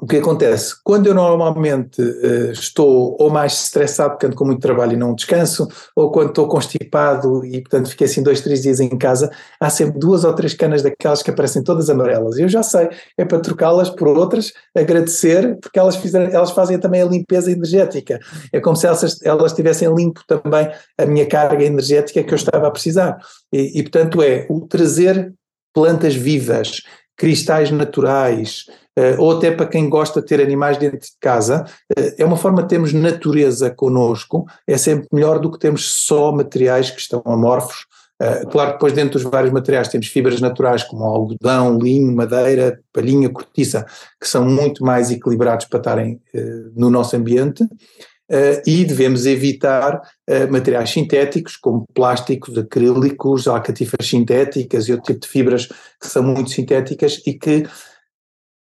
o que acontece? Quando eu normalmente uh, estou ou mais estressado porque ando com muito trabalho e não descanso, ou quando estou constipado e portanto fiquei assim dois, três dias em casa, há sempre duas ou três canas daquelas que aparecem todas amarelas. E eu já sei, é para trocá-las por outras, agradecer, porque elas, fizeram, elas fazem também a limpeza energética. É como se elas, elas tivessem limpo também a minha carga energética que eu estava a precisar. E, e portanto é o trazer plantas vivas, cristais naturais, uh, ou até para quem gosta de ter animais dentro de casa, uh, é uma forma de termos natureza connosco, é sempre melhor do que termos só materiais que estão amorfos. Uh, claro que depois dentro dos vários materiais temos fibras naturais como algodão, linho, madeira, palhinha, cortiça, que são muito mais equilibrados para estarem no nosso ambiente, e devemos evitar uh, materiais sintéticos, como plásticos, acrílicos, alcatifas sintéticas e outro tipo de fibras que são muito sintéticas e que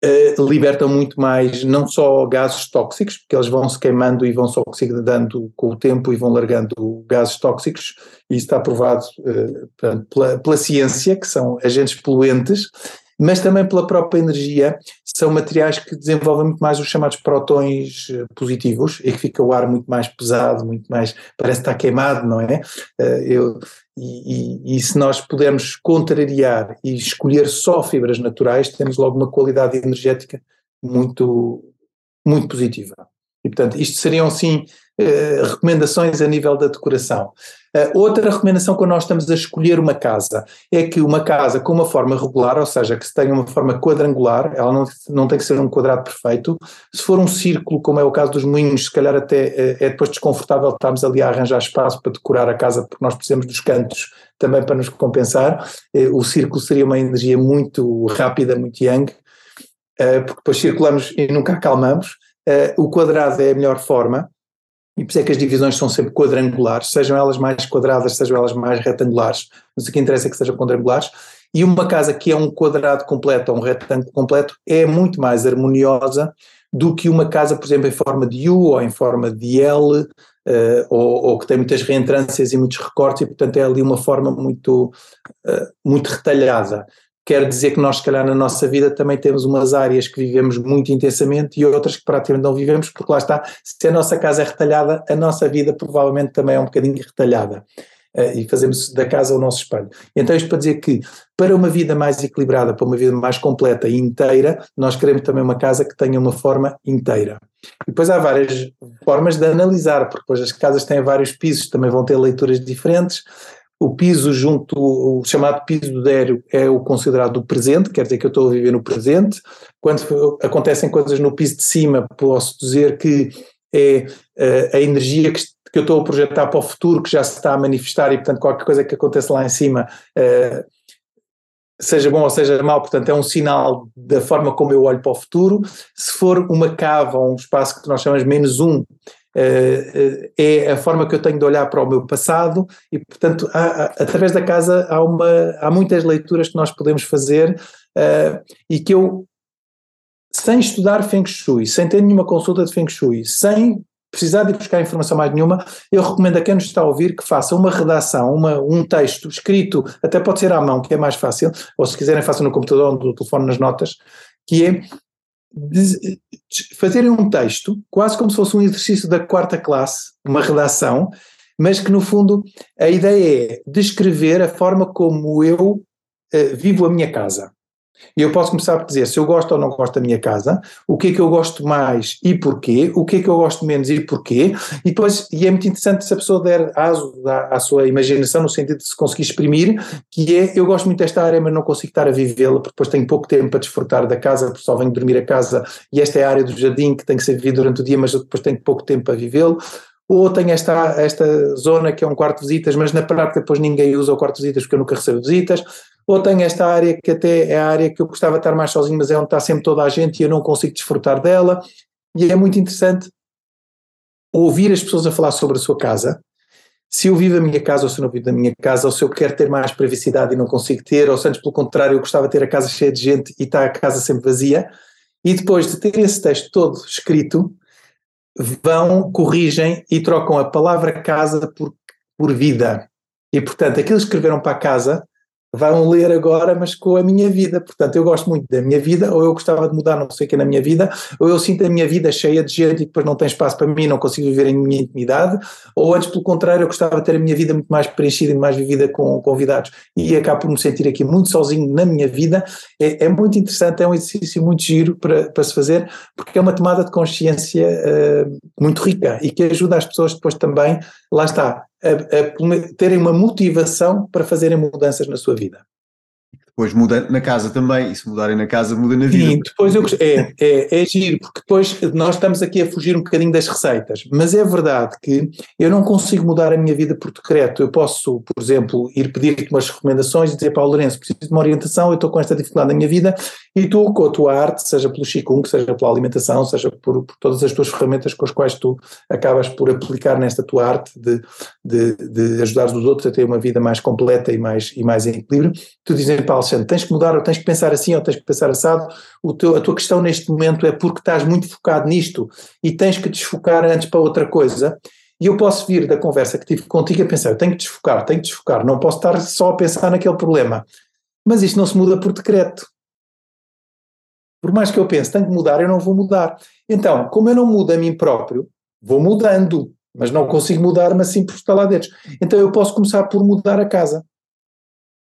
uh, libertam muito mais, não só gases tóxicos, porque eles vão se queimando e vão se oxidando com o tempo e vão largando gases tóxicos, e isso está provado pela, pela ciência, que são agentes poluentes, mas também pela própria energia, são materiais que desenvolvem muito mais os chamados protões eh, positivos e que fica o ar muito mais pesado, muito mais, parece estar queimado, não é? Eh, eu, e, e, e, se nós pudermos contrariar e escolher só fibras naturais, temos logo uma qualidade energética muito, muito positiva. E portanto, isto seriam sim eh, recomendações a nível da decoração. Uh, outra recomendação quando nós estamos a escolher uma casa é que uma casa com uma forma regular, ou seja, que se tenha uma forma quadrangular, ela não, não tem que ser um quadrado perfeito. Se for um círculo, como é o caso dos moinhos, se calhar até uh, é depois desconfortável estarmos ali a arranjar espaço para decorar a casa, porque nós precisamos dos cantos também para nos compensar. O círculo seria uma energia muito rápida, muito yang, porque depois circulamos e nunca acalmamos. O quadrado é a melhor forma e por isso é que as divisões são sempre quadrangulares, sejam elas mais quadradas, sejam elas mais retangulares, mas o que interessa é que sejam quadrangulares. E uma casa que é um quadrado completo ou um retângulo completo é muito mais harmoniosa do que uma casa, por exemplo, em forma de U ou em forma de L, uh, ou, ou, que tem muitas reentrâncias e muitos recortes, e portanto é ali uma forma muito, uh, muito retalhada. Quer dizer que nós, se calhar, na nossa vida também temos umas áreas que vivemos muito intensamente e outras que praticamente não vivemos, porque lá está, se a nossa casa é retalhada, a nossa vida provavelmente também é um bocadinho retalhada. Uh, e fazemos da casa o nosso espelho. Então, isto para dizer que, para uma vida mais equilibrada, para uma vida mais completa e inteira, nós queremos também uma casa que tenha uma forma inteira. E depois há várias formas de analisar, porque depois as casas têm vários pisos, também vão ter leituras diferentes. O piso junto, o chamado piso do Dério é o considerado o presente, quer dizer que eu estou a viver no presente. Quando acontecem coisas no piso de cima, posso dizer que é uh, a energia que, que, eu estou a projetar para o futuro, que já se está a manifestar e, portanto, qualquer coisa que aconteça lá em cima, uh, seja bom ou seja mau, portanto, é um sinal da forma como eu olho para o futuro. Se for uma cava ou um espaço que nós chamamos menos um, é a forma que eu tenho de olhar para o meu passado e, portanto, há, através da casa há, uma, há muitas leituras que nós podemos fazer uh, e que eu, sem estudar Feng Shui, sem ter nenhuma consulta de Feng Shui, sem precisar de buscar informação mais nenhuma, eu recomendo a quem nos está a ouvir que faça uma redação, uma, um texto escrito, até pode ser à mão, que é mais fácil, ou se quiserem façam no computador ou no telefone nas notas, que é fazerem um texto, quase como se fosse um exercício da quarta classe, uma redação, mas que no fundo a ideia é descrever a forma como eu uh, vivo a minha casa. E eu posso começar por dizer se eu gosto ou não gosto da minha casa, o que é que eu gosto mais e porquê, o que é que eu gosto menos e porquê, e depois, e é muito interessante se a pessoa der aso à, à sua imaginação, no sentido de se conseguir exprimir, que é, eu gosto muito desta área, mas não consigo estar a vivê-la, porque depois tenho pouco tempo para desfrutar da casa, porque só venho dormir a casa, e esta é a área do jardim que tem que ser vivida durante o dia, mas depois tenho pouco tempo para vivê-lo, ou tenho esta, esta zona que é um quarto de visitas, mas na prática depois ninguém usa o quarto de visitas porque eu nunca recebo visitas, ou tenho esta área que até é a área que eu gostava de estar mais sozinho, mas é onde está sempre toda a gente e eu não consigo desfrutar dela. E é muito interessante ouvir as pessoas a falar sobre a sua casa. Se eu vivo a minha casa ou se eu não vivo a minha casa, ou se eu quero ter mais privacidade e não consigo ter, ou se antes pelo contrário eu gostava de ter a casa cheia de gente e está a casa sempre vazia. E depois de ter esse texto todo escrito, vão, corrigem e trocam a palavra casa por, por vida. E portanto, aquilo que escreveram para a casa vão ler agora, mas com a minha vida. Portanto, eu gosto muito da minha vida, ou eu gostava de mudar não sei o que na minha vida, ou eu sinto a minha vida cheia de gente e depois não tem espaço para mim, não consigo viver em minha intimidade, ou antes, pelo contrário, eu gostava de ter a minha vida muito mais preenchida e mais vivida com convidados e acabo por me sentir aqui muito sozinho na minha vida. É, é muito interessante, é um exercício muito giro para, para se fazer, porque é uma tomada de consciência uh, muito rica e que ajuda as pessoas depois também, lá está, a, a terem uma motivação para fazerem mudanças na sua vida. Depois muda na casa também, e se mudarem na casa, muda na vida. Sim, depois eu é, é, é giro, porque depois nós estamos aqui a fugir um bocadinho das receitas, mas é verdade que eu não consigo mudar a minha vida por decreto. Eu posso, por exemplo, ir pedir-te umas recomendações e dizer para o Lourenço, preciso de uma orientação, eu estou com esta dificuldade na minha vida, e tu, com a tua arte, seja pelo Qigong, seja pela alimentação, seja por, por, todas as tuas ferramentas com as quais tu acabas por aplicar nesta tua arte de, de, de ajudar os outros a ter uma vida mais completa e mais, e mais em equilíbrio, tu dizes, Paulo, Alexandre, tens que mudar, ou tens que pensar assim, ou tens que pensar assado. O teu, a tua questão neste momento é porque estás muito focado nisto e tens que desfocar antes para outra coisa. E eu posso vir da conversa que tive contigo a pensar, eu tenho que desfocar, tenho que desfocar, não posso estar só a pensar naquele problema. Mas isto não se muda por decreto. Por mais que eu pense, tenho que mudar, eu não vou mudar. Então, como eu não mudo a mim próprio, vou mudando, mas não consigo mudar-me assim por estaladeiros. Então eu posso começar por mudar a casa.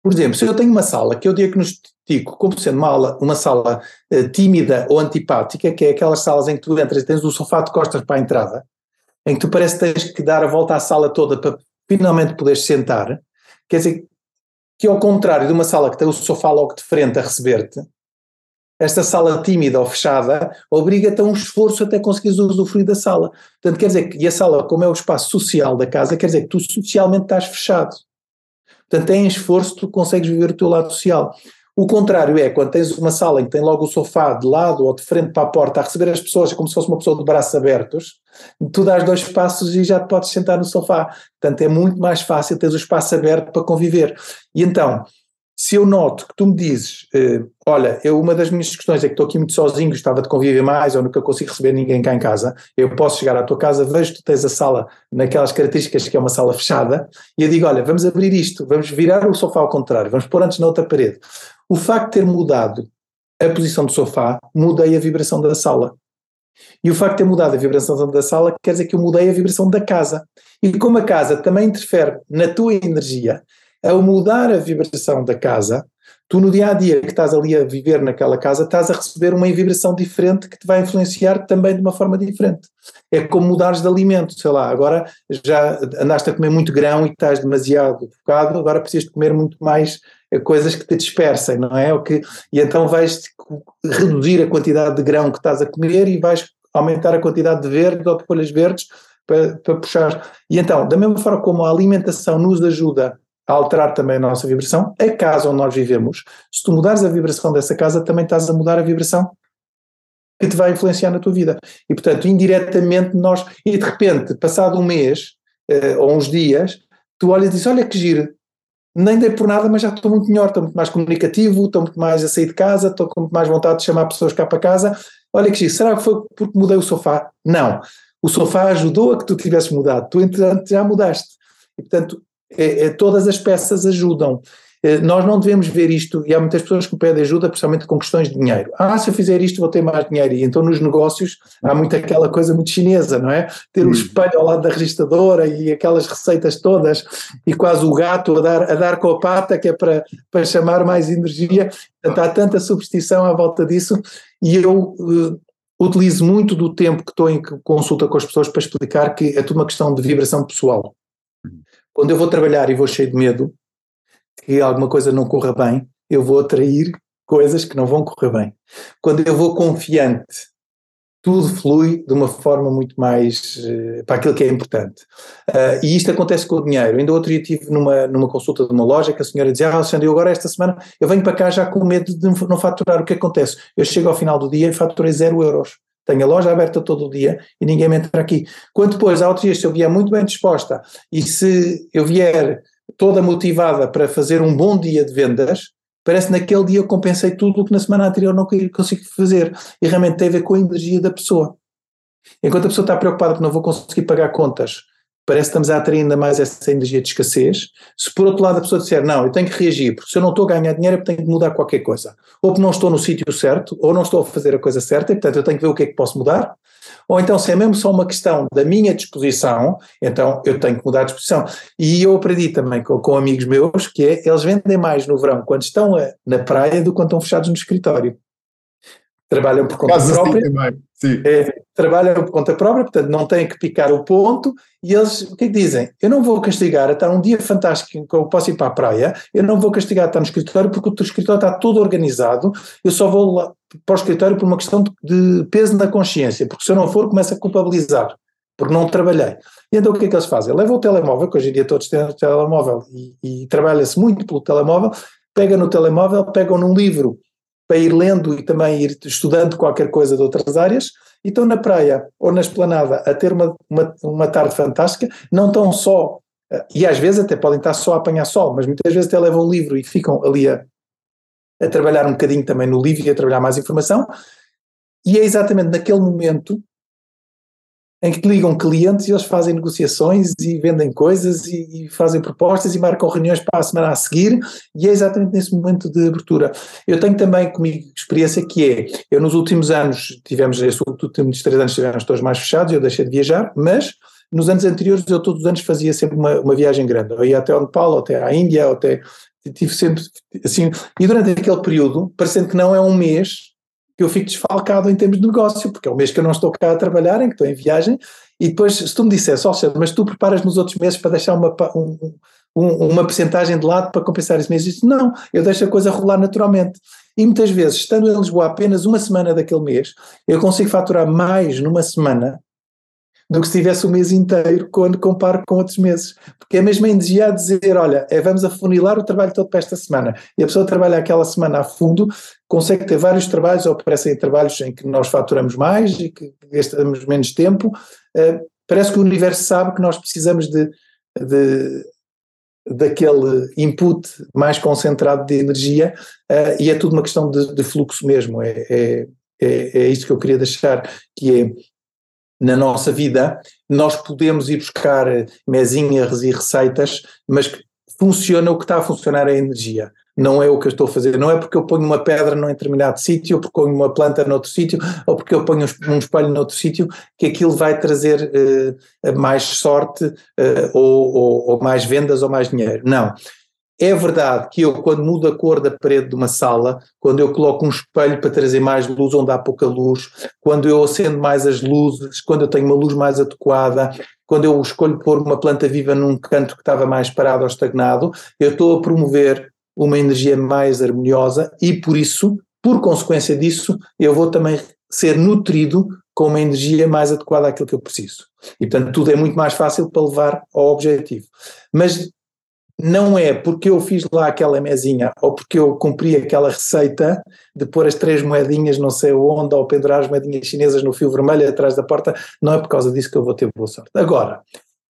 Por exemplo, se eu tenho uma sala que eu diagnostico como sendo uma, aula, uma sala uh, tímida ou antipática, que é aquelas salas em que tu entras e tens o sofá de costas para a entrada, em que tu parece que tens que dar a volta à sala toda para finalmente poderes sentar, quer dizer, que ao contrário de uma sala que tem o sofá logo de frente a receber-te, esta sala tímida ou fechada obriga-te a um esforço até conseguires usufruir da sala. Portanto, quer dizer que, e a sala, como é o espaço social da casa, quer dizer que tu socialmente estás fechado. Portanto, em esforço tu consegues viver o teu lado social. O contrário é quando tens uma sala em que tem logo o sofá de lado ou de frente para a porta a receber as pessoas como se fosse uma pessoa de braços abertos, tu dás dois passos e já te podes sentar no sofá. Portanto, é muito mais fácil teres o espaço aberto para conviver. E então, se eu noto que tu me dizes, uh, olha, eu, uma das minhas questões é que estou aqui muito sozinho, gostava de conviver mais ou nunca consigo receber ninguém cá em casa, eu posso chegar à tua casa, vejo que tu tens a sala naquelas características que é uma sala fechada, e eu digo, olha, vamos abrir isto, vamos virar o sofá ao contrário, vamos pôr antes na outra parede. O facto de ter mudado a posição do sofá, mudei a vibração da sala. E o facto de ter mudado a vibração da sala quer dizer que eu mudei a vibração da casa. E como a casa também interfere na tua energia, ao mudar a vibração da casa, tu no dia a dia que estás ali a viver naquela casa, estás a receber uma vibração diferente que te vai influenciar também de uma forma diferente. É como mudares de alimento, sei lá, agora já andaste a comer muito grão e estás demasiado focado, agora precisas de comer muito mais eh, coisas que te dispersem, não é? O que, e então vais reduzir a quantidade de grão que estás a comer e vais aumentar a quantidade de verde ou de folhas verdes para, para puxar. E então, da mesma forma como a alimentação nos ajuda a alterar também a nossa vibração, a casa onde nós vivemos, se tu mudares a vibração dessa casa, também estás a mudar a vibração que te vai influenciar na tua vida. E, portanto, indiretamente nós, e de repente, passado um mês uh, ou uns dias, tu olhas e dizes, olha que giro, nem dei por nada, mas já estou muito melhor, estou muito mais comunicativo, estou muito mais a sair de casa, estou com muito mais vontade de chamar pessoas cá para casa. Olha que giro, será que foi porque mudei o sofá? Não. O sofá ajudou a que tu tivesses mudado, tu entretanto já mudaste. E, portanto, é, é, todas as peças ajudam. É, nós não devemos ver isto, e há muitas pessoas que pedem ajuda, principalmente com questões de dinheiro. Ah, se eu fizer isto vou ter mais dinheiro. E então nos negócios há muito aquela coisa muito chinesa, não é? Ter o um espelho ao lado da registradora e aquelas receitas todas, e quase o gato a dar, a dar com a pata, que é para, para chamar mais energia. Portanto, há tanta superstição à volta disso, e eu uh, utilizo muito do tempo que estou em consulta com as pessoas para explicar que é tudo uma questão de vibração pessoal. Quando eu vou trabalhar e vou cheio de medo que alguma coisa não corra bem, eu vou atrair coisas que não vão correr bem. Quando eu vou confiante, tudo flui de uma forma muito mais uh, para aquilo que é importante. Uh, e isto acontece com o dinheiro. Ainda outro dia estive numa, numa consulta de uma loja que a senhora dizia: Ah, Alexandre, eu agora esta semana eu venho para cá já com medo de não faturar. O que acontece? Eu chego ao final do dia e faturei zero euros. Tenho a loja aberta todo o dia e ninguém me entra aqui. Quando depois, ao outro dia, se eu vier muito bem disposta e se eu vier toda motivada para fazer um bom dia de vendas, parece que naquele dia eu compensei tudo o que na semana anterior não consigo fazer. E realmente tem a ver com a energia da pessoa. Enquanto a pessoa está preocupada que não vou conseguir pagar contas, parece que estamos a atrair ainda mais essa energia de escassez. Se por outro lado a pessoa disser, não, eu tenho que reagir, porque se eu não estou a ganhar dinheiro porque tenho que mudar qualquer coisa. Ou porque não estou no sítio certo, ou não estou a fazer a coisa certa, e portanto eu tenho que ver o que é que posso mudar. Ou então, se é mesmo só uma questão da minha disposição, então eu tenho que mudar a disposição. E eu aprendi também com, com amigos meus que é, eles vendem mais no verão quando estão a, na praia do que quando estão fechados no escritório trabalham por conta Quase assim própria. Sim. É, trabalham por conta própria, portanto não têm que picar o ponto e eles o que é dizem? Eu não vou castigar a estar um dia fantástico em que eu posso ir para a praia, eu não vou castigar a estar no escritório porque o teu escritório está todo organizado, eu só vou lá para o escritório por uma questão de, de peso na consciência, porque se eu não for começo a culpabilizar, porque não trabalhei. E então o que é que eles fazem? Levam o telemóvel, que hoje em dia todos têm o telemóvel e, e trabalha-se muito pelo telemóvel, pegam no telemóvel, pegam num livro para ir lendo e também ir estudando qualquer coisa de outras áreas, e estão na praia ou na esplanada a ter uma, uma, uma tarde fantástica, não estão só, eh, e às vezes até podem estar só a apanhar sol, mas muitas vezes até levam o livro e ficam ali a, a trabalhar um bocadinho também no livro e a trabalhar mais informação, e é exatamente naquele momento em que ligam clientes e eles fazem negociações e vendem coisas e, e, fazem propostas e marcam reuniões para a semana a seguir e é exatamente nesse momento de abertura. Eu tenho também comigo experiência que é, eu nos últimos anos tivemos, estes últimos três anos tivemos todos mais fechados, eu deixei de viajar, mas nos anos anteriores eu todos os anos fazia sempre uma, uma viagem grande, eu ia até ao Nepal, até à Índia, até, tive sempre assim, e durante aquele período, parecendo que não é um mês, que eu fico desfalcado em termos de negócio, porque é o mês que eu não estou cá a trabalhar, em que estou em viagem, e depois, se tu me dissesse, ó oh, mas tu preparas nos outros meses para deixar uma, um, um, uma percentagem de lado para compensar esse mês, eu disse, não, eu deixo a coisa rolar naturalmente. E muitas vezes, estando em Lisboa apenas uma semana daquele mês, eu consigo faturar mais numa semana do que se tivesse o mês inteiro quando comparo com outros meses. Porque é mesmo energia a dizer, olha, é, vamos afunilar o trabalho todo para esta semana. E a pessoa trabalha aquela semana a fundo, consegue ter vários trabalhos, ou aparecem trabalhos em que nós faturamos mais e que gastamos menos tempo. Uh, parece que o universo sabe que nós precisamos de, de daquele input mais concentrado de energia uh, e é tudo uma questão de, de fluxo mesmo. É, é, é, é isto que eu queria deixar, que é na nossa vida, nós podemos ir buscar mesinhas e receitas, mas funciona o que está a funcionar a energia não é o que eu estou a fazer. Não é porque eu ponho uma pedra num determinado sítio, ou porque eu ponho uma planta noutro sítio, ou porque eu ponho um espelho noutro sítio, que aquilo vai trazer uh, mais sorte uh, ou, ou, ou mais vendas ou mais dinheiro. Não. É verdade que eu, quando mudo a cor da parede de uma sala, quando eu coloco um espelho para trazer mais luz onde há pouca luz, quando eu acendo mais as luzes, quando eu tenho uma luz mais adequada, quando eu escolho pôr uma planta viva num canto que estava mais parado ou estagnado, eu estou a promover uma energia mais harmoniosa e por isso, por consequência disso, eu vou também ser nutrido com uma energia mais adequada àquilo que eu preciso. E portanto tudo é muito mais fácil para levar ao objetivo. Mas não é porque eu fiz lá aquela mesinha ou porque eu cumpri aquela receita de pôr as três moedinhas não sei onde ou pendurar as moedinhas chinesas no fio vermelho atrás da porta, não é por causa disso que eu vou ter boa sorte. Agora,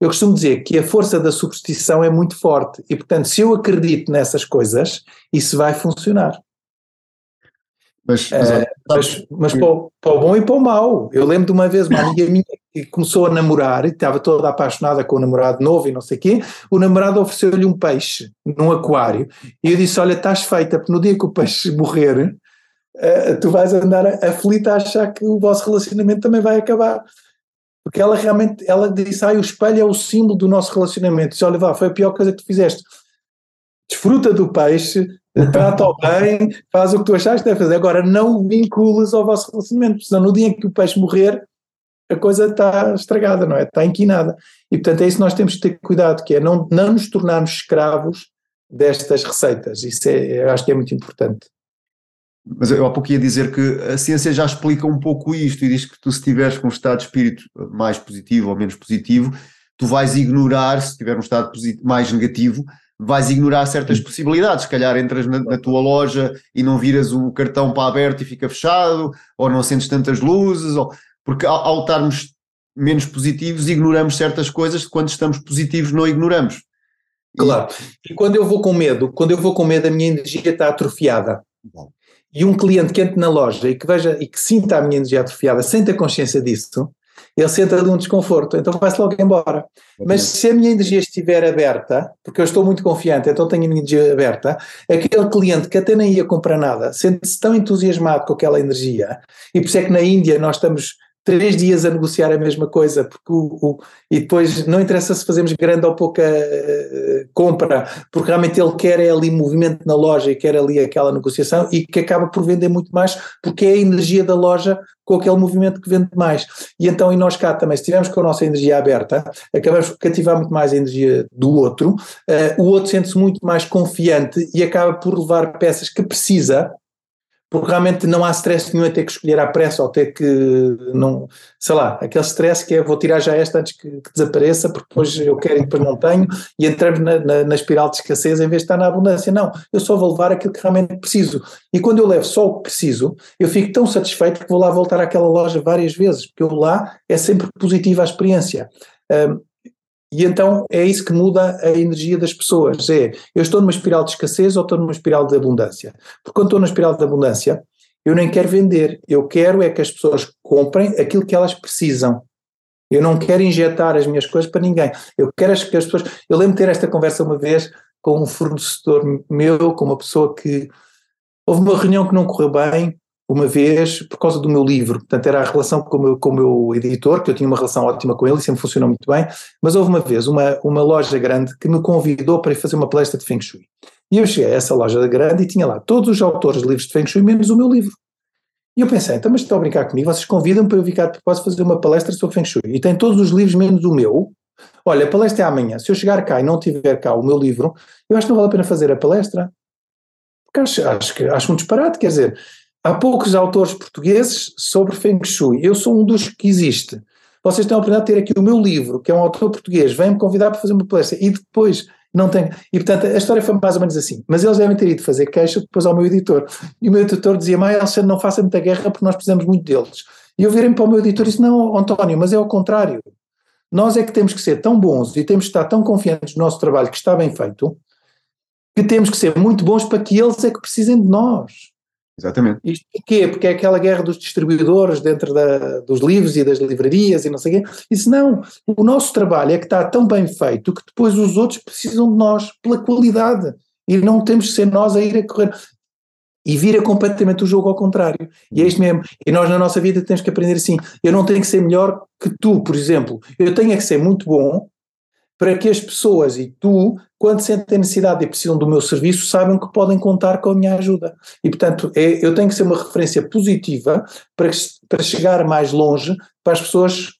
eu costumo dizer que a força da superstição é muito forte e, portanto, se eu acredito nessas coisas, isso vai funcionar. Mas, mas, é, mas, mas para, o, para, o, bom e para o mau. Eu lembro de uma vez uma amiga minha que começou a namorar e estava toda apaixonada com o namorado novo e não sei o quê. O namorado ofereceu-lhe um peixe num aquário. E eu disse: Olha, estás feita, porque no dia que o peixe morrer, uh, tu vais andar aflita a achar que o vosso relacionamento também vai acabar. Porque ela realmente, ela disse, ah, o espelho é o símbolo do nosso relacionamento, disse, olha, vá, foi a pior coisa que tu fizeste, desfruta do peixe, trata-o bem, faz o que tu achaste que deve fazer, agora não vinculas ao vosso relacionamento, senão no dia em que o peixe morrer, a coisa está estragada, não é? Está inquinada. E portanto é isso que nós temos que ter cuidado, que é não, não nos tornarmos escravos destas receitas, isso é, eu acho que é muito importante. Mas eu há pouco ia dizer que a ciência já explica um pouco isto e diz que tu, se tiveres com um estado de espírito mais positivo ou menos positivo, tu vais ignorar, se tiver um estado mais negativo, vais ignorar certas possibilidades. Se calhar entras na, na, tua loja e não viras o cartão para aberto e fica fechado, ou não acendes tantas luzes, ou, porque ao, ao estarmos menos positivos, ignoramos certas coisas, quando estamos positivos, não ignoramos. Claro. E quando eu vou com medo, quando eu vou com medo, a minha energia está atrofiada. Bom e um cliente que entre na loja e que veja e que sinta a minha energia atrofiada sem ter consciência disso, ele senta ali um desconforto, então vai-se logo embora. Mas se a minha energia estiver aberta, porque eu estou muito confiante, então tenho a minha energia aberta, aquele cliente que até nem ia comprar nada, sente-se tão entusiasmado com aquela energia, e por isso é que na Índia nós estamos três dias a negociar a mesma coisa, porque o, o, e depois não interessa se fazemos grande ou pouca uh, compra, porque realmente ele quer é ali movimento na loja e quer ali aquela negociação e que acaba por vender muito mais, porque é a energia da loja com aquele movimento que vende mais. E então, e nós cá também, se tivermos com a nossa energia aberta, acabamos por cativar muito mais a energia do outro, uh, o outro sente-se muito mais confiante e acaba por levar peças que precisa porque realmente não há stress nenhum a ter que escolher à pressa ou ter que, não, sei lá, aquele stress que é vou tirar já esta antes que, que desapareça porque depois eu quero e depois não tenho e entramos na, na, na, espiral de escassez em vez de estar na abundância. Não, eu só vou levar aquilo que realmente preciso. E quando eu levo só o que preciso, eu fico tão satisfeito que vou lá voltar àquela loja várias vezes, porque eu lá é sempre positiva a experiência. Um, e então é isso que muda a energia das pessoas. É, eu estou numa espiral de escassez ou estou numa espiral de abundância? Porque quando estou numa espiral de abundância, eu nem quero vender. Eu quero é que as pessoas comprem aquilo que elas precisam. Eu não quero injetar as minhas coisas para ninguém. Eu quero que as pessoas. Eu lembro de ter esta conversa uma vez com um fornecedor meu, com uma pessoa que. Houve uma reunião que não correu bem, uma vez por causa do meu livro, portanto era a relação com o meu, com o meu editor, que eu tinha uma relação ótima com ele e sempre funcionou muito bem, mas houve uma vez uma, uma loja grande que me convidou para ir fazer uma palestra de Feng Shui. E eu cheguei a essa loja grande e tinha lá todos os autores de livros de Feng Shui, menos o meu livro. E eu pensei, então mas estão a brincar comigo, vocês convidam para eu vir cá de fazer uma palestra sobre Feng Shui, e tem todos os livros menos o meu, olha, a palestra é amanhã, se eu chegar cá e não tiver cá o meu livro, eu acho que não vale a pena fazer a palestra, porque acho, acho, acho um disparate, quer dizer, Há poucos autores portugueses sobre Feng Shui. Eu sou um dos que existe. Vocês têm a oportunidade de ter aqui o meu livro, que é um autor português, vem-me convidar para fazer uma palestra e depois não tem. E portanto a história foi mais ou menos assim. Mas eles devem ter ido fazer queixa depois ao meu editor. E o meu editor dizia: Mas Alexandre, não faça muita guerra porque nós precisamos muito deles. E eu virei para o meu editor e disse: Não, António, mas é ao contrário. Nós é que temos que ser tão bons e temos que estar tão confiantes no nosso trabalho que está bem feito, que temos que ser muito bons para que eles é que precisem de nós. Exatamente. Isto porquê? Porque é aquela guerra dos distribuidores dentro da, dos livros e das livrarias e não sei o quê. Isso não. O nosso trabalho é que está tão bem feito que depois os outros precisam de nós pela qualidade. E não temos que ser nós a ir a correr. E vira completamente o jogo ao contrário. E é isto mesmo. E nós na nossa vida temos que aprender assim. Eu não tenho que ser melhor que tu, por exemplo. Eu tenho é que ser muito bom para que as pessoas e tu, quando sentem necessidade e precisam do meu serviço, saibam que podem contar com a minha ajuda. E, portanto, é, eu tenho que ser uma referência positiva para, para chegar mais longe, para as pessoas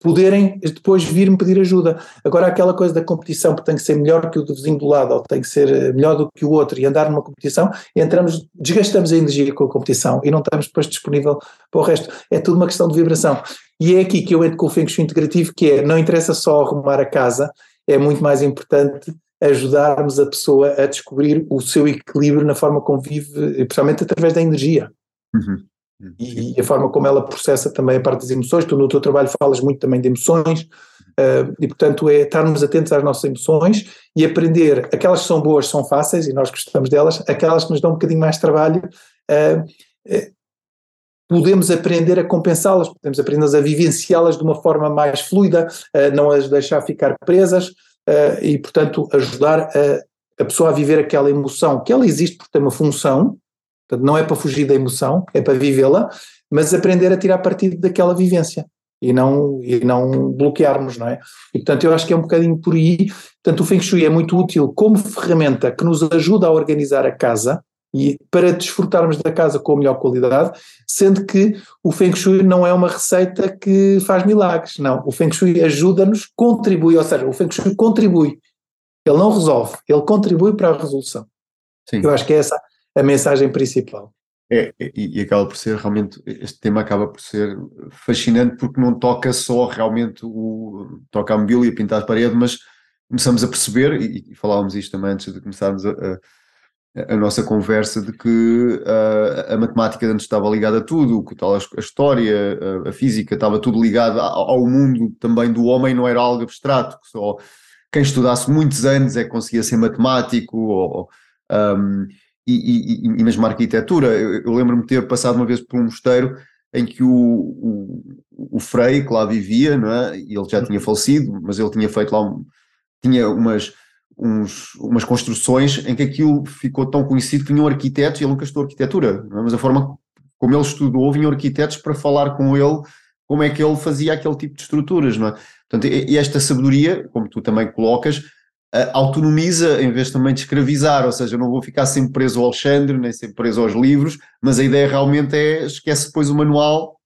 poderem depois vir-me pedir ajuda. Agora, aquela coisa da competição, que tem que ser melhor que o do vizinho do lado, ou tem que ser eh, melhor do que o outro, e andar numa competição, entramos, desgastamos a energia com a competição e não estamos depois disponível para o resto. É tudo uma questão de vibração. E é aqui que eu entro com o Feng Shui integrativo, que é, não interessa só arrumar a casa, é muito mais importante ajudarmos a pessoa a descobrir o seu equilíbrio na forma como vive, principalmente através da energia. Uhum. E, e, a forma como ela processa também a parte das emoções. Tu no teu trabalho falas muito também de emoções, uh, e portanto é estarmos atentos às nossas emoções e aprender, aquelas que são boas são fáceis e nós gostamos delas, aquelas que nos dão um bocadinho mais trabalho, uh, uh, podemos aprender a compensá-las, podemos aprender a vivenciá-las de uma forma mais fluida, não as deixar ficar presas e, portanto, ajudar a, a pessoa a viver aquela emoção, que ela existe porque tem uma função, portanto, não é para fugir da emoção, é para vivê-la, mas aprender a tirar partido daquela vivência e não, e não bloquearmos, não é? E portanto eu acho que é um bocadinho por aí, portanto o Feng Shui é muito útil como ferramenta que nos ajuda a organizar a casa, e para desfrutarmos da casa com a melhor qualidade, sendo que o Feng Shui não é uma receita que faz milagres, não. O Feng Shui ajuda-nos, contribui, ou seja, o Feng Shui contribui. Ele não resolve, ele contribui para a resolução. Sim. Eu acho que é essa a mensagem principal. É, e, e, acaba por ser realmente, este tema acaba por ser fascinante porque não toca só realmente o, toca a mobília, pintar a parede, mas começamos a perceber, e, e falávamos isto também antes de começarmos a, a a nossa conversa de que uh, a matemática antes estava ligada a tudo, que tal a, história, a, a, física, estava tudo ligado ao, ao mundo também do homem, não era algo abstrato, que só quem estudasse muitos anos é que conseguia ser matemático, ou, um, e, e, e, mesmo a arquitetura. Eu, eu lembro-me de ter passado uma vez por um mosteiro em que o, o, o Frei, que lá vivia, não é? e ele já tinha falecido, mas ele tinha feito lá, um, tinha umas uns, umas construções em que aquilo ficou tão conhecido que vinham arquitetos, e ele nunca estudou arquitetura, é? mas a forma como ele estudou, vinham arquitetos para falar com ele como é que ele fazia aquele tipo de estruturas, não é? Portanto, e esta sabedoria, como tu também colocas, autonomiza em vez também de escravizar, ou seja, eu não vou ficar sempre preso ao Alexandre, nem sempre preso aos livros, mas a ideia realmente é esquece depois o manual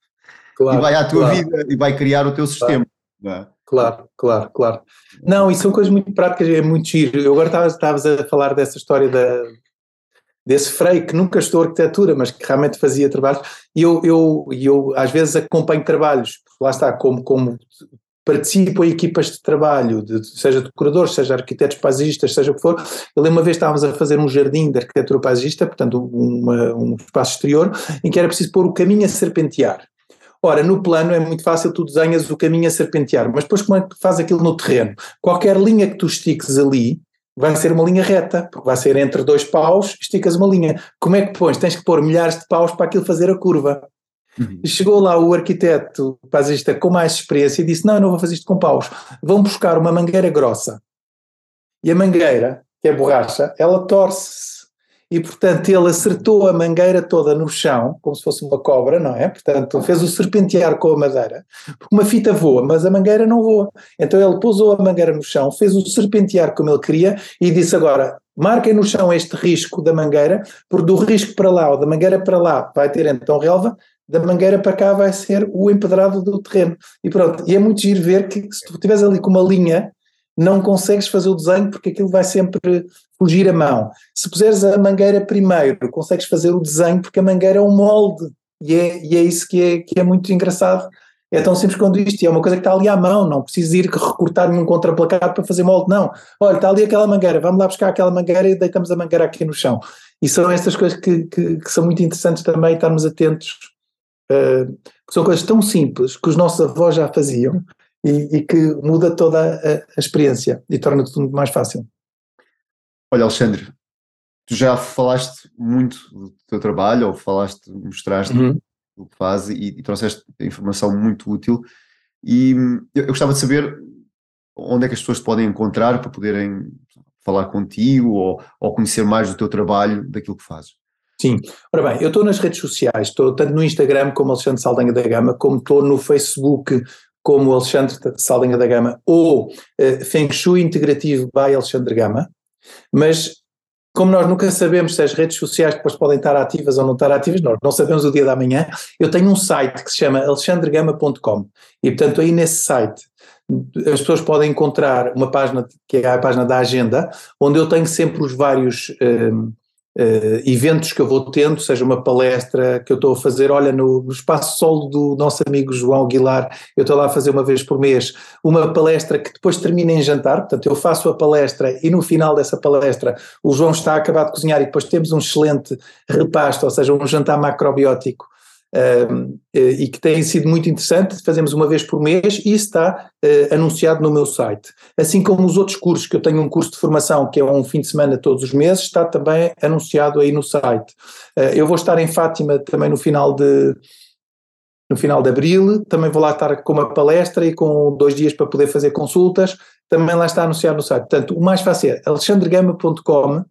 claro, e vai à tua claro. vida e vai criar o teu sistema. Claro. É? Claro, claro, claro. Não, isso são coisas muito práticas, é muito giro. Eu agora estavas a falar dessa história da, desse freio que nunca estudou arquitetura, mas que realmente fazia trabalhos. E eu, eu, eu às vezes acompanho trabalhos, lá está, como, como participo em equipas de trabalho, de, seja decoradores, seja arquitetos paisagistas, seja o que for. Eu lembro uma vez estávamos a fazer um jardim de arquitetura paisagista, portanto uma, um espaço exterior, em que era preciso pôr o caminho a serpentear. Ora, no plano é muito fácil, tu desenhas o caminho a serpentear, mas depois como é que faz aquilo no terreno? Qualquer linha que tu estiques ali vai ser uma linha reta, porque vai ser entre dois paus, esticas uma linha. Como é que pões? Tens que pôr milhares de paus para aquilo fazer a curva. Uhum. Chegou lá o arquiteto paisagista com mais experiência e disse: Não, eu não vou fazer isto com paus. Vão buscar uma mangueira grossa. E a mangueira, que é borracha, ela torce-se e portanto ele acertou a mangueira toda no chão, como se fosse uma cobra, não é? Portanto, fez o serpentear com a madeira, porque uma fita voa, mas a mangueira não voa. Então ele pousou a mangueira no chão, fez o serpentear como ele queria e disse agora, marquem no chão este risco da mangueira, porque do risco para lá ou da mangueira para lá vai ter então relva, da mangueira para cá vai ser o empedrado do terreno. E pronto, e é muito giro ver que se tu estiveres ali com uma linha, não consegues fazer o desenho porque aquilo vai sempre fugir a mão. Se puseres a mangueira primeiro, consegues fazer o desenho porque a mangueira é um molde e é, e é isso que é, que é muito engraçado. É tão simples quanto isto, e é uma coisa que está ali à mão, não precisas ir recortar nenhum contraplacado para fazer molde, não. Olha, está ali aquela mangueira, vamos lá buscar aquela mangueira e deitamos a mangueira aqui no chão. E são estas coisas que, que, que são muito interessantes também, estarmos atentos, uh, que são coisas tão simples que os nossos avós já faziam, e, e que muda toda a, a experiência e torna tudo muito mais fácil. Olha, Alexandre, tu já falaste muito do teu trabalho, ou falaste, mostraste uhum. o que fazes e, e, trouxeste informação muito útil. E eu, eu, gostava de saber onde é que as pessoas te podem encontrar para poderem falar contigo ou, ou conhecer mais do teu trabalho, daquilo que fazes. Sim. Ora bem, eu estou nas redes sociais, estou tanto no Instagram como Alexandre Saldanha da Gama, como estou no Facebook como Alexandre Saldanha da Gama ou uh, Feng Shui Integrativo by Alexandre Gama, mas como nós nunca sabemos se as redes sociais depois podem estar ativas ou não estar ativas, nós não sabemos o dia da manhã, eu tenho um site que se chama alexandregama.com e portanto aí nesse site as pessoas podem encontrar uma página que é a página da agenda, onde eu tenho sempre os vários um, uh, eventos que eu vou tendo, seja uma palestra que eu estou a fazer, olha, no, no espaço solo do nosso amigo João Aguilar, eu estou lá a fazer uma vez por mês, uma palestra que depois termina em jantar, portanto eu faço a palestra e no final dessa palestra o João está a acabar de cozinhar e depois temos um excelente repasto, ou seja, um jantar macrobiótico Uh, e que tem sido muito interessante, fazemos uma vez por mês e está uh, anunciado no meu site. Assim como os outros cursos, que eu tenho um curso de formação que é um fim de semana todos os meses, está também anunciado aí no site. Uh, eu vou estar em Fátima também no final de no final de abril, também vou lá estar com uma palestra e com dois dias para poder fazer consultas, também lá está anunciado no site. Portanto, o mais fácil é alexandregama.com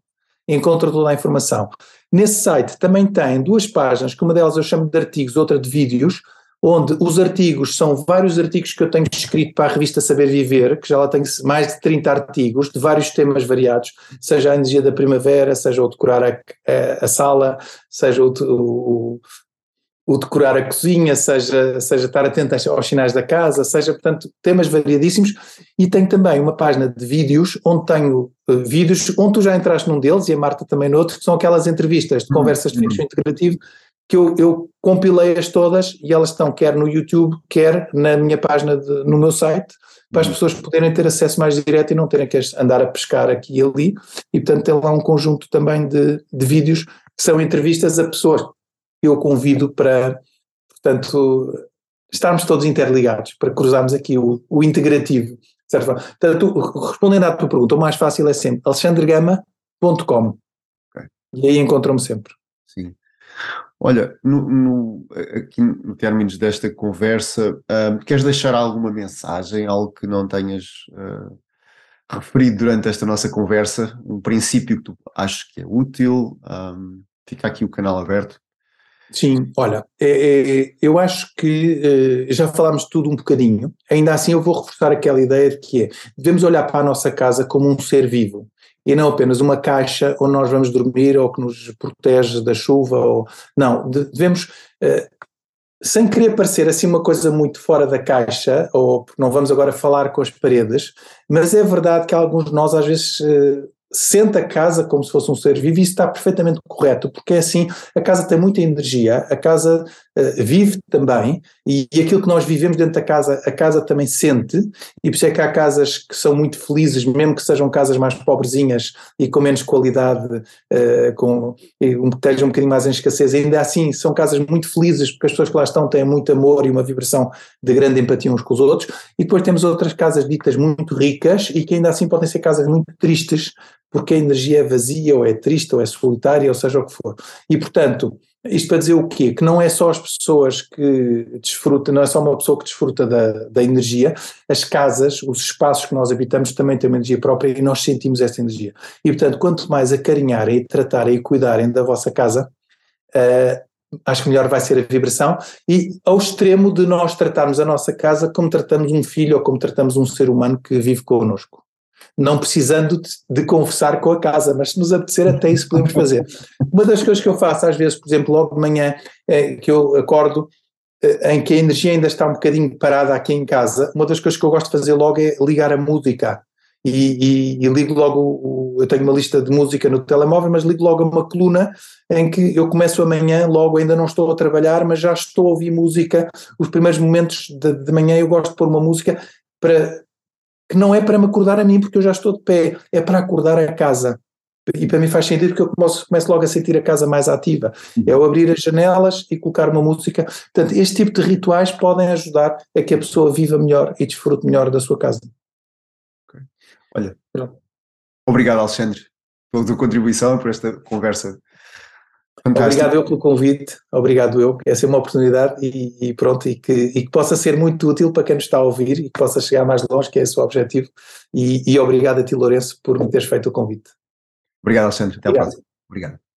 encontra toda a informação. Nesse site também tem duas páginas, que uma delas eu chamo de artigos, outra de vídeos, onde os artigos são vários artigos que eu tenho escrito para a revista Saber Viver, que já lá tem mais de 30 artigos de vários temas variados, seja a energia da primavera, seja o decorar a, a, a sala, seja o, o, o decorar a cozinha, seja, seja estar atento aos sinais da casa, seja, portanto, temas variadíssimos. E tenho também uma página de vídeos, onde tenho uh, vídeos, onde tu já entraste num deles e a Marta também noutro, que são aquelas entrevistas de uhum. conversas de fixo integrativo, que eu, eu compilei-as todas e elas estão quer no YouTube, quer na minha página, de, no meu site, para as uhum. pessoas poderem ter acesso mais direto e não terem que andar a pescar aqui e ali. E, portanto, tem lá um conjunto também de, de vídeos que são entrevistas a pessoas eu convido para, portanto, estarmos todos interligados, para cruzarmos aqui o, o integrativo. Certo? Portanto, respondendo à tua pergunta, o mais fácil é sempre alexandregama.com okay. e aí encontram-me sempre. Sim. Olha, no, no, aqui no términos desta conversa, uh, queres deixar alguma mensagem, algo que não tenhas uh, referido durante esta nossa conversa, um princípio que tu achas que é útil? Um, fica aqui o canal aberto. Sim, olha, é, é, eu acho que é, já falámos tudo um bocadinho, ainda assim eu vou reforçar aquela ideia de que é, devemos olhar para a nossa casa como um ser vivo e não apenas uma caixa onde nós vamos dormir ou que nos protege da chuva, ou não, devemos, eh, sem querer parecer assim uma coisa muito fora da caixa, ou não vamos agora falar com as paredes, mas é verdade que alguns de nós às vezes eh, sente a casa como se fosse um ser vivo e isso está perfeitamente correto, porque é assim, a casa tem muita energia, a casa uh, vive também e, e, aquilo que nós vivemos dentro da casa, a casa também sente e por isso é que há casas que são muito felizes, mesmo que sejam casas mais pobrezinhas e com menos qualidade, uh, com, um, estejam um bocadinho mais em escassez, ainda assim são casas muito felizes porque as pessoas que lá estão têm muito amor e uma vibração de grande empatia uns com os outros e depois temos outras casas ditas muito ricas e que ainda assim podem ser casas muito tristes porque a energia é vazia, ou é triste, ou é solitária, ou seja o que for. E, portanto, isto para dizer o quê? Que não é só as pessoas que desfrutam, não é só uma pessoa que desfruta da, da energia, as casas, os espaços que nós habitamos também têm uma energia própria e nós sentimos essa energia. E, portanto, quanto mais acarinharem tratarem e cuidarem da vossa casa, uh, acho que melhor vai ser a vibração e ao extremo de nós tratarmos a nossa casa como tratamos um filho ou como tratamos um ser humano que vive connosco não precisando de, conversar com a casa, mas se nos apetecer até isso podemos fazer. Uma das coisas que eu faço às vezes, por exemplo, logo de manhã, é que eu acordo, é, em que a energia ainda está um bocadinho parada aqui em casa, uma das coisas que eu gosto de fazer logo é ligar a música. E, e, e ligo logo, eu tenho uma lista de música no telemóvel, mas ligo logo uma coluna em que eu começo amanhã, logo ainda não estou a trabalhar, mas já estou a ouvir música. Os primeiros momentos de, de manhã eu gosto de pôr uma música para que não é para me acordar a mim, porque eu já estou de pé, é para acordar a casa. E para mim faz sentido porque eu começo, começo logo a sentir a casa mais ativa. É o abrir as janelas e colocar uma música. Portanto, este tipo de rituais podem ajudar a que a pessoa viva melhor e desfrute melhor da sua casa. Okay. Olha, Pronto. obrigado Alexandre pela tua contribuição por esta conversa Fantástico. Obrigado eu pelo convite, obrigado eu, essa é uma oportunidade e, e pronto, e que, e que, possa ser muito útil para quem nos está a ouvir e que possa chegar mais longe, que é esse o objetivo, e, e obrigado a ti Lourenço por me teres feito o convite. Obrigado Alexandre, até obrigado. à próxima. Obrigado.